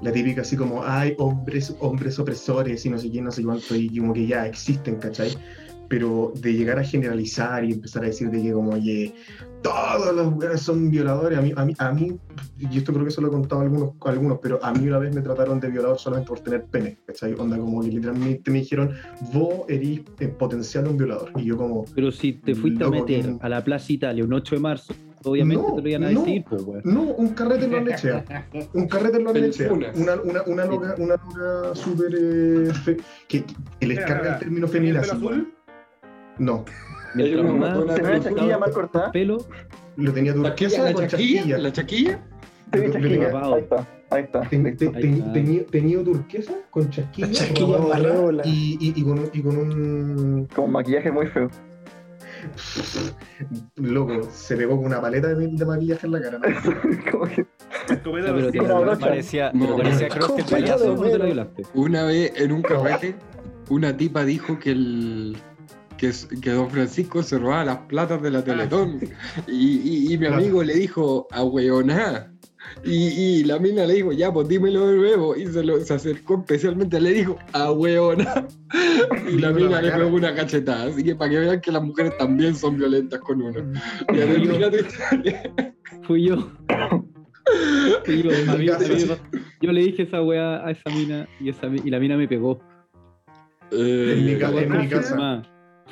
la típica así como, hay hombres, hombres opresores y no sé quién, no sé cuánto, y como que ya existen, ¿cachai? Pero de llegar a generalizar y empezar a decir de que como, oye, todos los weones son violadores, a mí, a mí, a mí, y esto creo que se lo he contado a algunos, a algunos, pero a mí una vez me trataron de violador solamente por tener pene, ¿cachai? Onda como que literalmente me dijeron, vos erís en potencial un violador, y yo como, Pero si te fuiste a meter a la Plaza Italia un 8 de marzo, obviamente No, te lo iban a no. decir, pues, weón. no, un carrete en la leche, <laughs> un carrete en la El leche, Funas. una, una, una loca, una loca súper, eh, fe- que, que les carga el término ¿tenía el feminazi, pelo azul? No, Mientras Hay una- más una- ¿Tenés la chaquilla mal cortada? pelo, lo tenía ¿La turquesa chaquilla? con ¿La chaquilla? ¿La chaquilla? Tenía Lo- lo tenía- chaquilla. Ahí está, ahí está. Ten- ten- Ahí ten- está. tenía- Tenía turquesa con chasquilla, La chasquilla robado atrás, malévola. y, y, y con, un- y con un Con maquillaje muy feo. loco, se pegó con una paleta de, de maquillaje en la cara. ¿no? <laughs> Como que- Escopeta pero te brocha. Parecía, No. parecía Cross el payaso. ¿cómo te la violaste? Una vez en un carrete, una tipa dijo que el que, que don Francisco se robaba las platas de la Teletón. Y, y- y mi amigo le dijo, a Y, y la mina le dijo, ya, pues dímelo de nuevo. Y se, lo, se acercó especialmente, le dijo, a Y la mina a la le pegó una cachetada. Así que para que vean que las mujeres también son violentas con uno. Termina tu historia. Fui yo. Fui yo, <laughs> amigo, amigo. Yo le dije esa weá a esa mina y, esa, y la mina me pegó. Eh, mi en mi casa.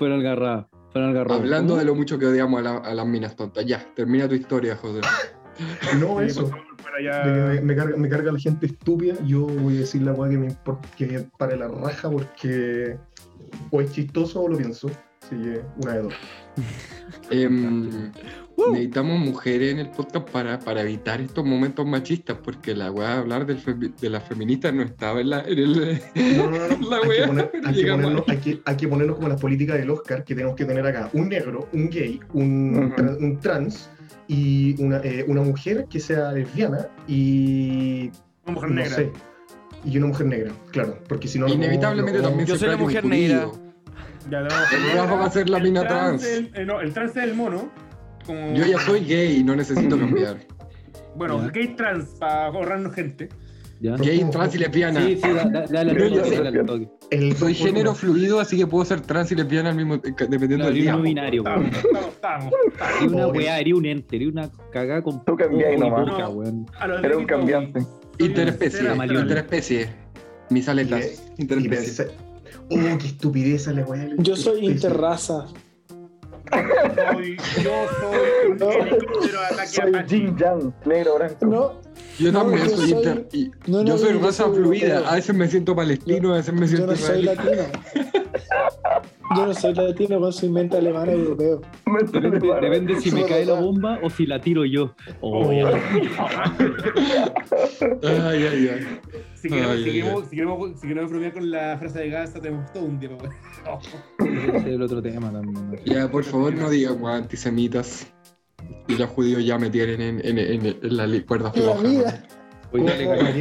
Fueron algarradas. Fueron algarradas. Hablando de lo mucho que odiamos a, la- a las minas tontas. Ya, termina tu historia, José. No, eso. Ya- me, me carga, me carga la gente estúpida, yo voy a decir la weá que me importa, que me pare la raja porque o es chistoso o lo pienso. Así que una de dos. <laughs> Necesitamos mujeres en el podcast para, para evitar estos momentos machistas, porque la weá de hablar del de las feministas no estaba en, la, en el. No, no, no, <laughs> no. La Hay, que poner- hay que Llegamos ponernos, hay, que, hay que ponernos como las políticas del Oscar que tenemos que tener acá. Un negro, un gay, un, trans y una, eh, una mujer que sea lesbiana y Una mujer no negra. sé. Y una mujer negra, claro, porque si no... no- Inevitablemente no- también Yo soy la hay un mujer negra. Ya, vamos a ser la mina trans. el- eh, no, el trans es el mono. Como, Yo ya soy gay y no necesito cambiar. Bueno, Ya. gay trans para ahorrarnos gente. ¿Ya? Gay, trans y lesbiana. Sí, sí, da- da- dale Yo toque, dale al toque. El Soy género fluido, así que puedo ser trans y lesbiana al mismo dependiendo Claro, del día. binario. Estamos, estamos, estamos. Una weá, haría un ente, haría una cagada con Tú cambiáis nomás. boca, No. Era un cambiante. Interespecie, interespecie. Mis aletas. Interespecie. Oh, qué estupidez la weá. Yo soy interraza. Soy- Yo soy un No. helicóptero de ataque Soy Apache. Jin Yang, negro blanco. No, Yo No, también yo soy, soy- inter- y- no, no, yo soy yo raza soy fluida. A veces me siento palestino, a veces me yo siento no soy latino. Yo no soy latino con su mente alemana y europeo. Depende, depende si me cae la bomba o si la tiro yo. Oh, Oh. ya. Ay, ay, ay. Si queremos, Ay, si, queremos, si, queremos, si queremos bromear con la frase de Gaza, tenemos todo un día <laughs> Ese es el otro tema también. ¿no? Ya, por favor, no digamos antisemitas. Y los judíos ya me tienen en, en, en, en la cuerda floja.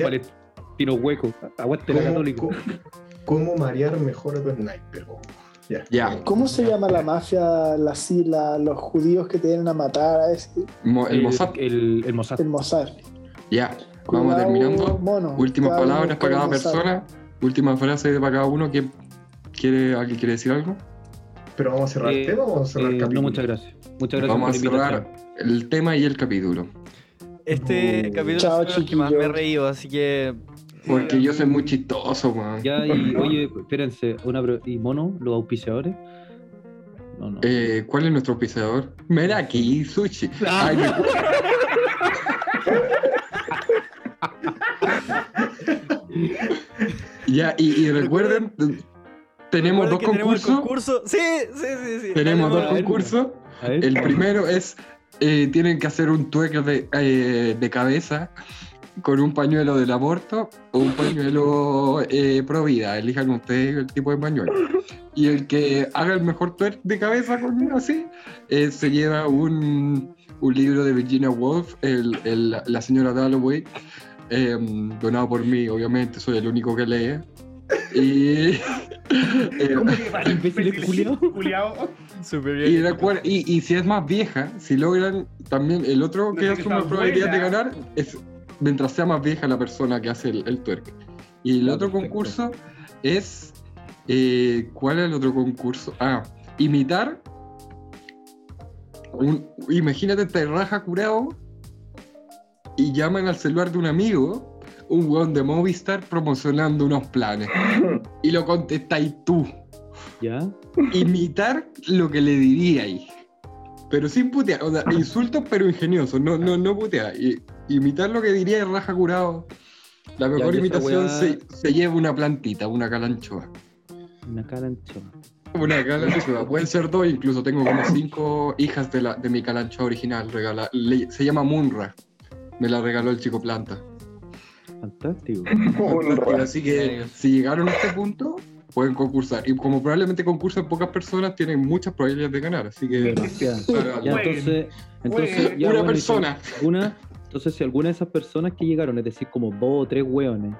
palestino hueco. Aguante la ¿Cómo, católica. cómo, marear mejor a tu sniper? Ya. Ya, ¿Cómo se llama la mafia, la, los judíos que te vienen a matar a ese? Mo- el Mossad. El, el Mossad. El Mossad. Ya, vamos Cuidado, terminando. mono. Últimas Cuidado palabras para cada persona. Última frase para cada uno. ¿Quién quiere, ¿Alguien quiere decir algo? Pero vamos a cerrar Eh, el tema o vamos a cerrar el Eh, capítulo. no, muchas gracias. Muchas gracias Vamos a cerrar el tema y el capítulo. Este Oh. capítulo Chao, es el que más me he reído, así que. Porque yo soy muy chistoso, man. Ya, y oye, espérense, una ¿y mono, los auspiciadores? No, no. Eh, ¿Cuál es nuestro pisador? Meraki Sushi. <laughs> Ay, ya, y, y recuerden, tenemos ¿Recuerdan dos concursos. concurso? Sí, sí, sí, sí. Tenemos dos concursos. El primero es, eh, tienen que hacer un tuerco de, eh, de cabeza con un pañuelo del aborto o un pañuelo eh, pro vida. Elijan ustedes el tipo de pañuelo. Y el que haga el mejor tuerco de cabeza con así, eh, se lleva un, un libro de Virginia Woolf, el, el- la señora Dalloway, eh, donado por mí, obviamente, soy el único que lee. Y, <laughs> eh, ¿Cómo que para <laughs> Y, y, y si es más vieja, si logran también el otro No que una está probabilidad de ganar es mientras sea más vieja la persona que hace el, el twerk. Y el Ah, otro perfecto. concurso es. eh, ¿Cuál es el otro concurso? Ah, imitar. un- imagínate, te raja curado y llaman al celular de un amigo, un weón de Movistar promocionando unos planes. <laughs> Y lo contestáis tú. ¿Ya? Imitar lo que le diría ahí. Pero sin putear, o sea, <laughs> insultos pero ingeniosos, no, no, no putear. I- imitar lo que diría el raja curado. La mejor y imitación se, se lleva una plantita, una calanchoa. Una calanchoa. Una calanchoa, pueden ser dos, incluso tengo como cinco hijas de, la, de mi calanchoa original. regala- le- se llama Munra. Me la regaló el chico planta. Fantástico. <laughs> Así que si llegaron a este punto, pueden concursar. Y como probablemente concursan pocas personas, tienen muchas probabilidades de ganar. Así que. <laughs> Ya, entonces, entonces Jueguen. ya, una bueno, y si persona. alguna- entonces, si alguna de esas personas que llegaron, es decir, como dos o tres hueones,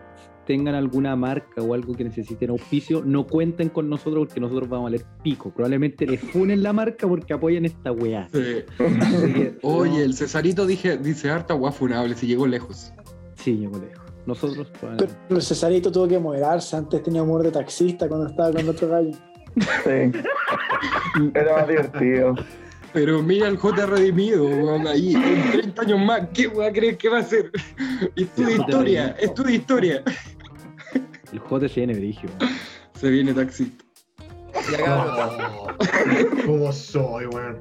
tengan alguna marca o algo que necesiten auspicio, no cuenten con nosotros porque nosotros vamos a valer pico. Probablemente les funen la marca porque apoyan esta weá. Sí. Así que, <laughs> Oye, no, el Cesarito dije, dice harta guafunable si llegó lejos. Sí, llegó lejos. Nosotros, Pero probablemente. el Cesarito tuvo que moderarse. Antes tenía humor de taxista cuando estaba con otro gallo. Sí. Era más divertido. Pero mira el J redimido, weón, ahí, en 30 años más, ¿qué weá crees que va a hacer? Estudia El J historia, redimido. estudia historia. El JCN Brigio. Se viene. Ya, cabrón. ¿Cómo soy, weón?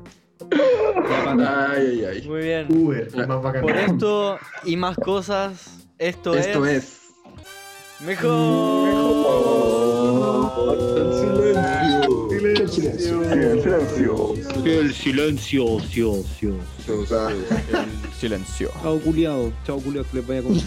Ay, ay, ay. Muy bien. Uber, el más bacán. Por esto y más cosas, esto, Esto es. es. Mejor. silencio. Qué silencio. Sí, silencio. El silencio, sí. Silencio. Chao, culiado. Chao, culiado, que les vaya con el.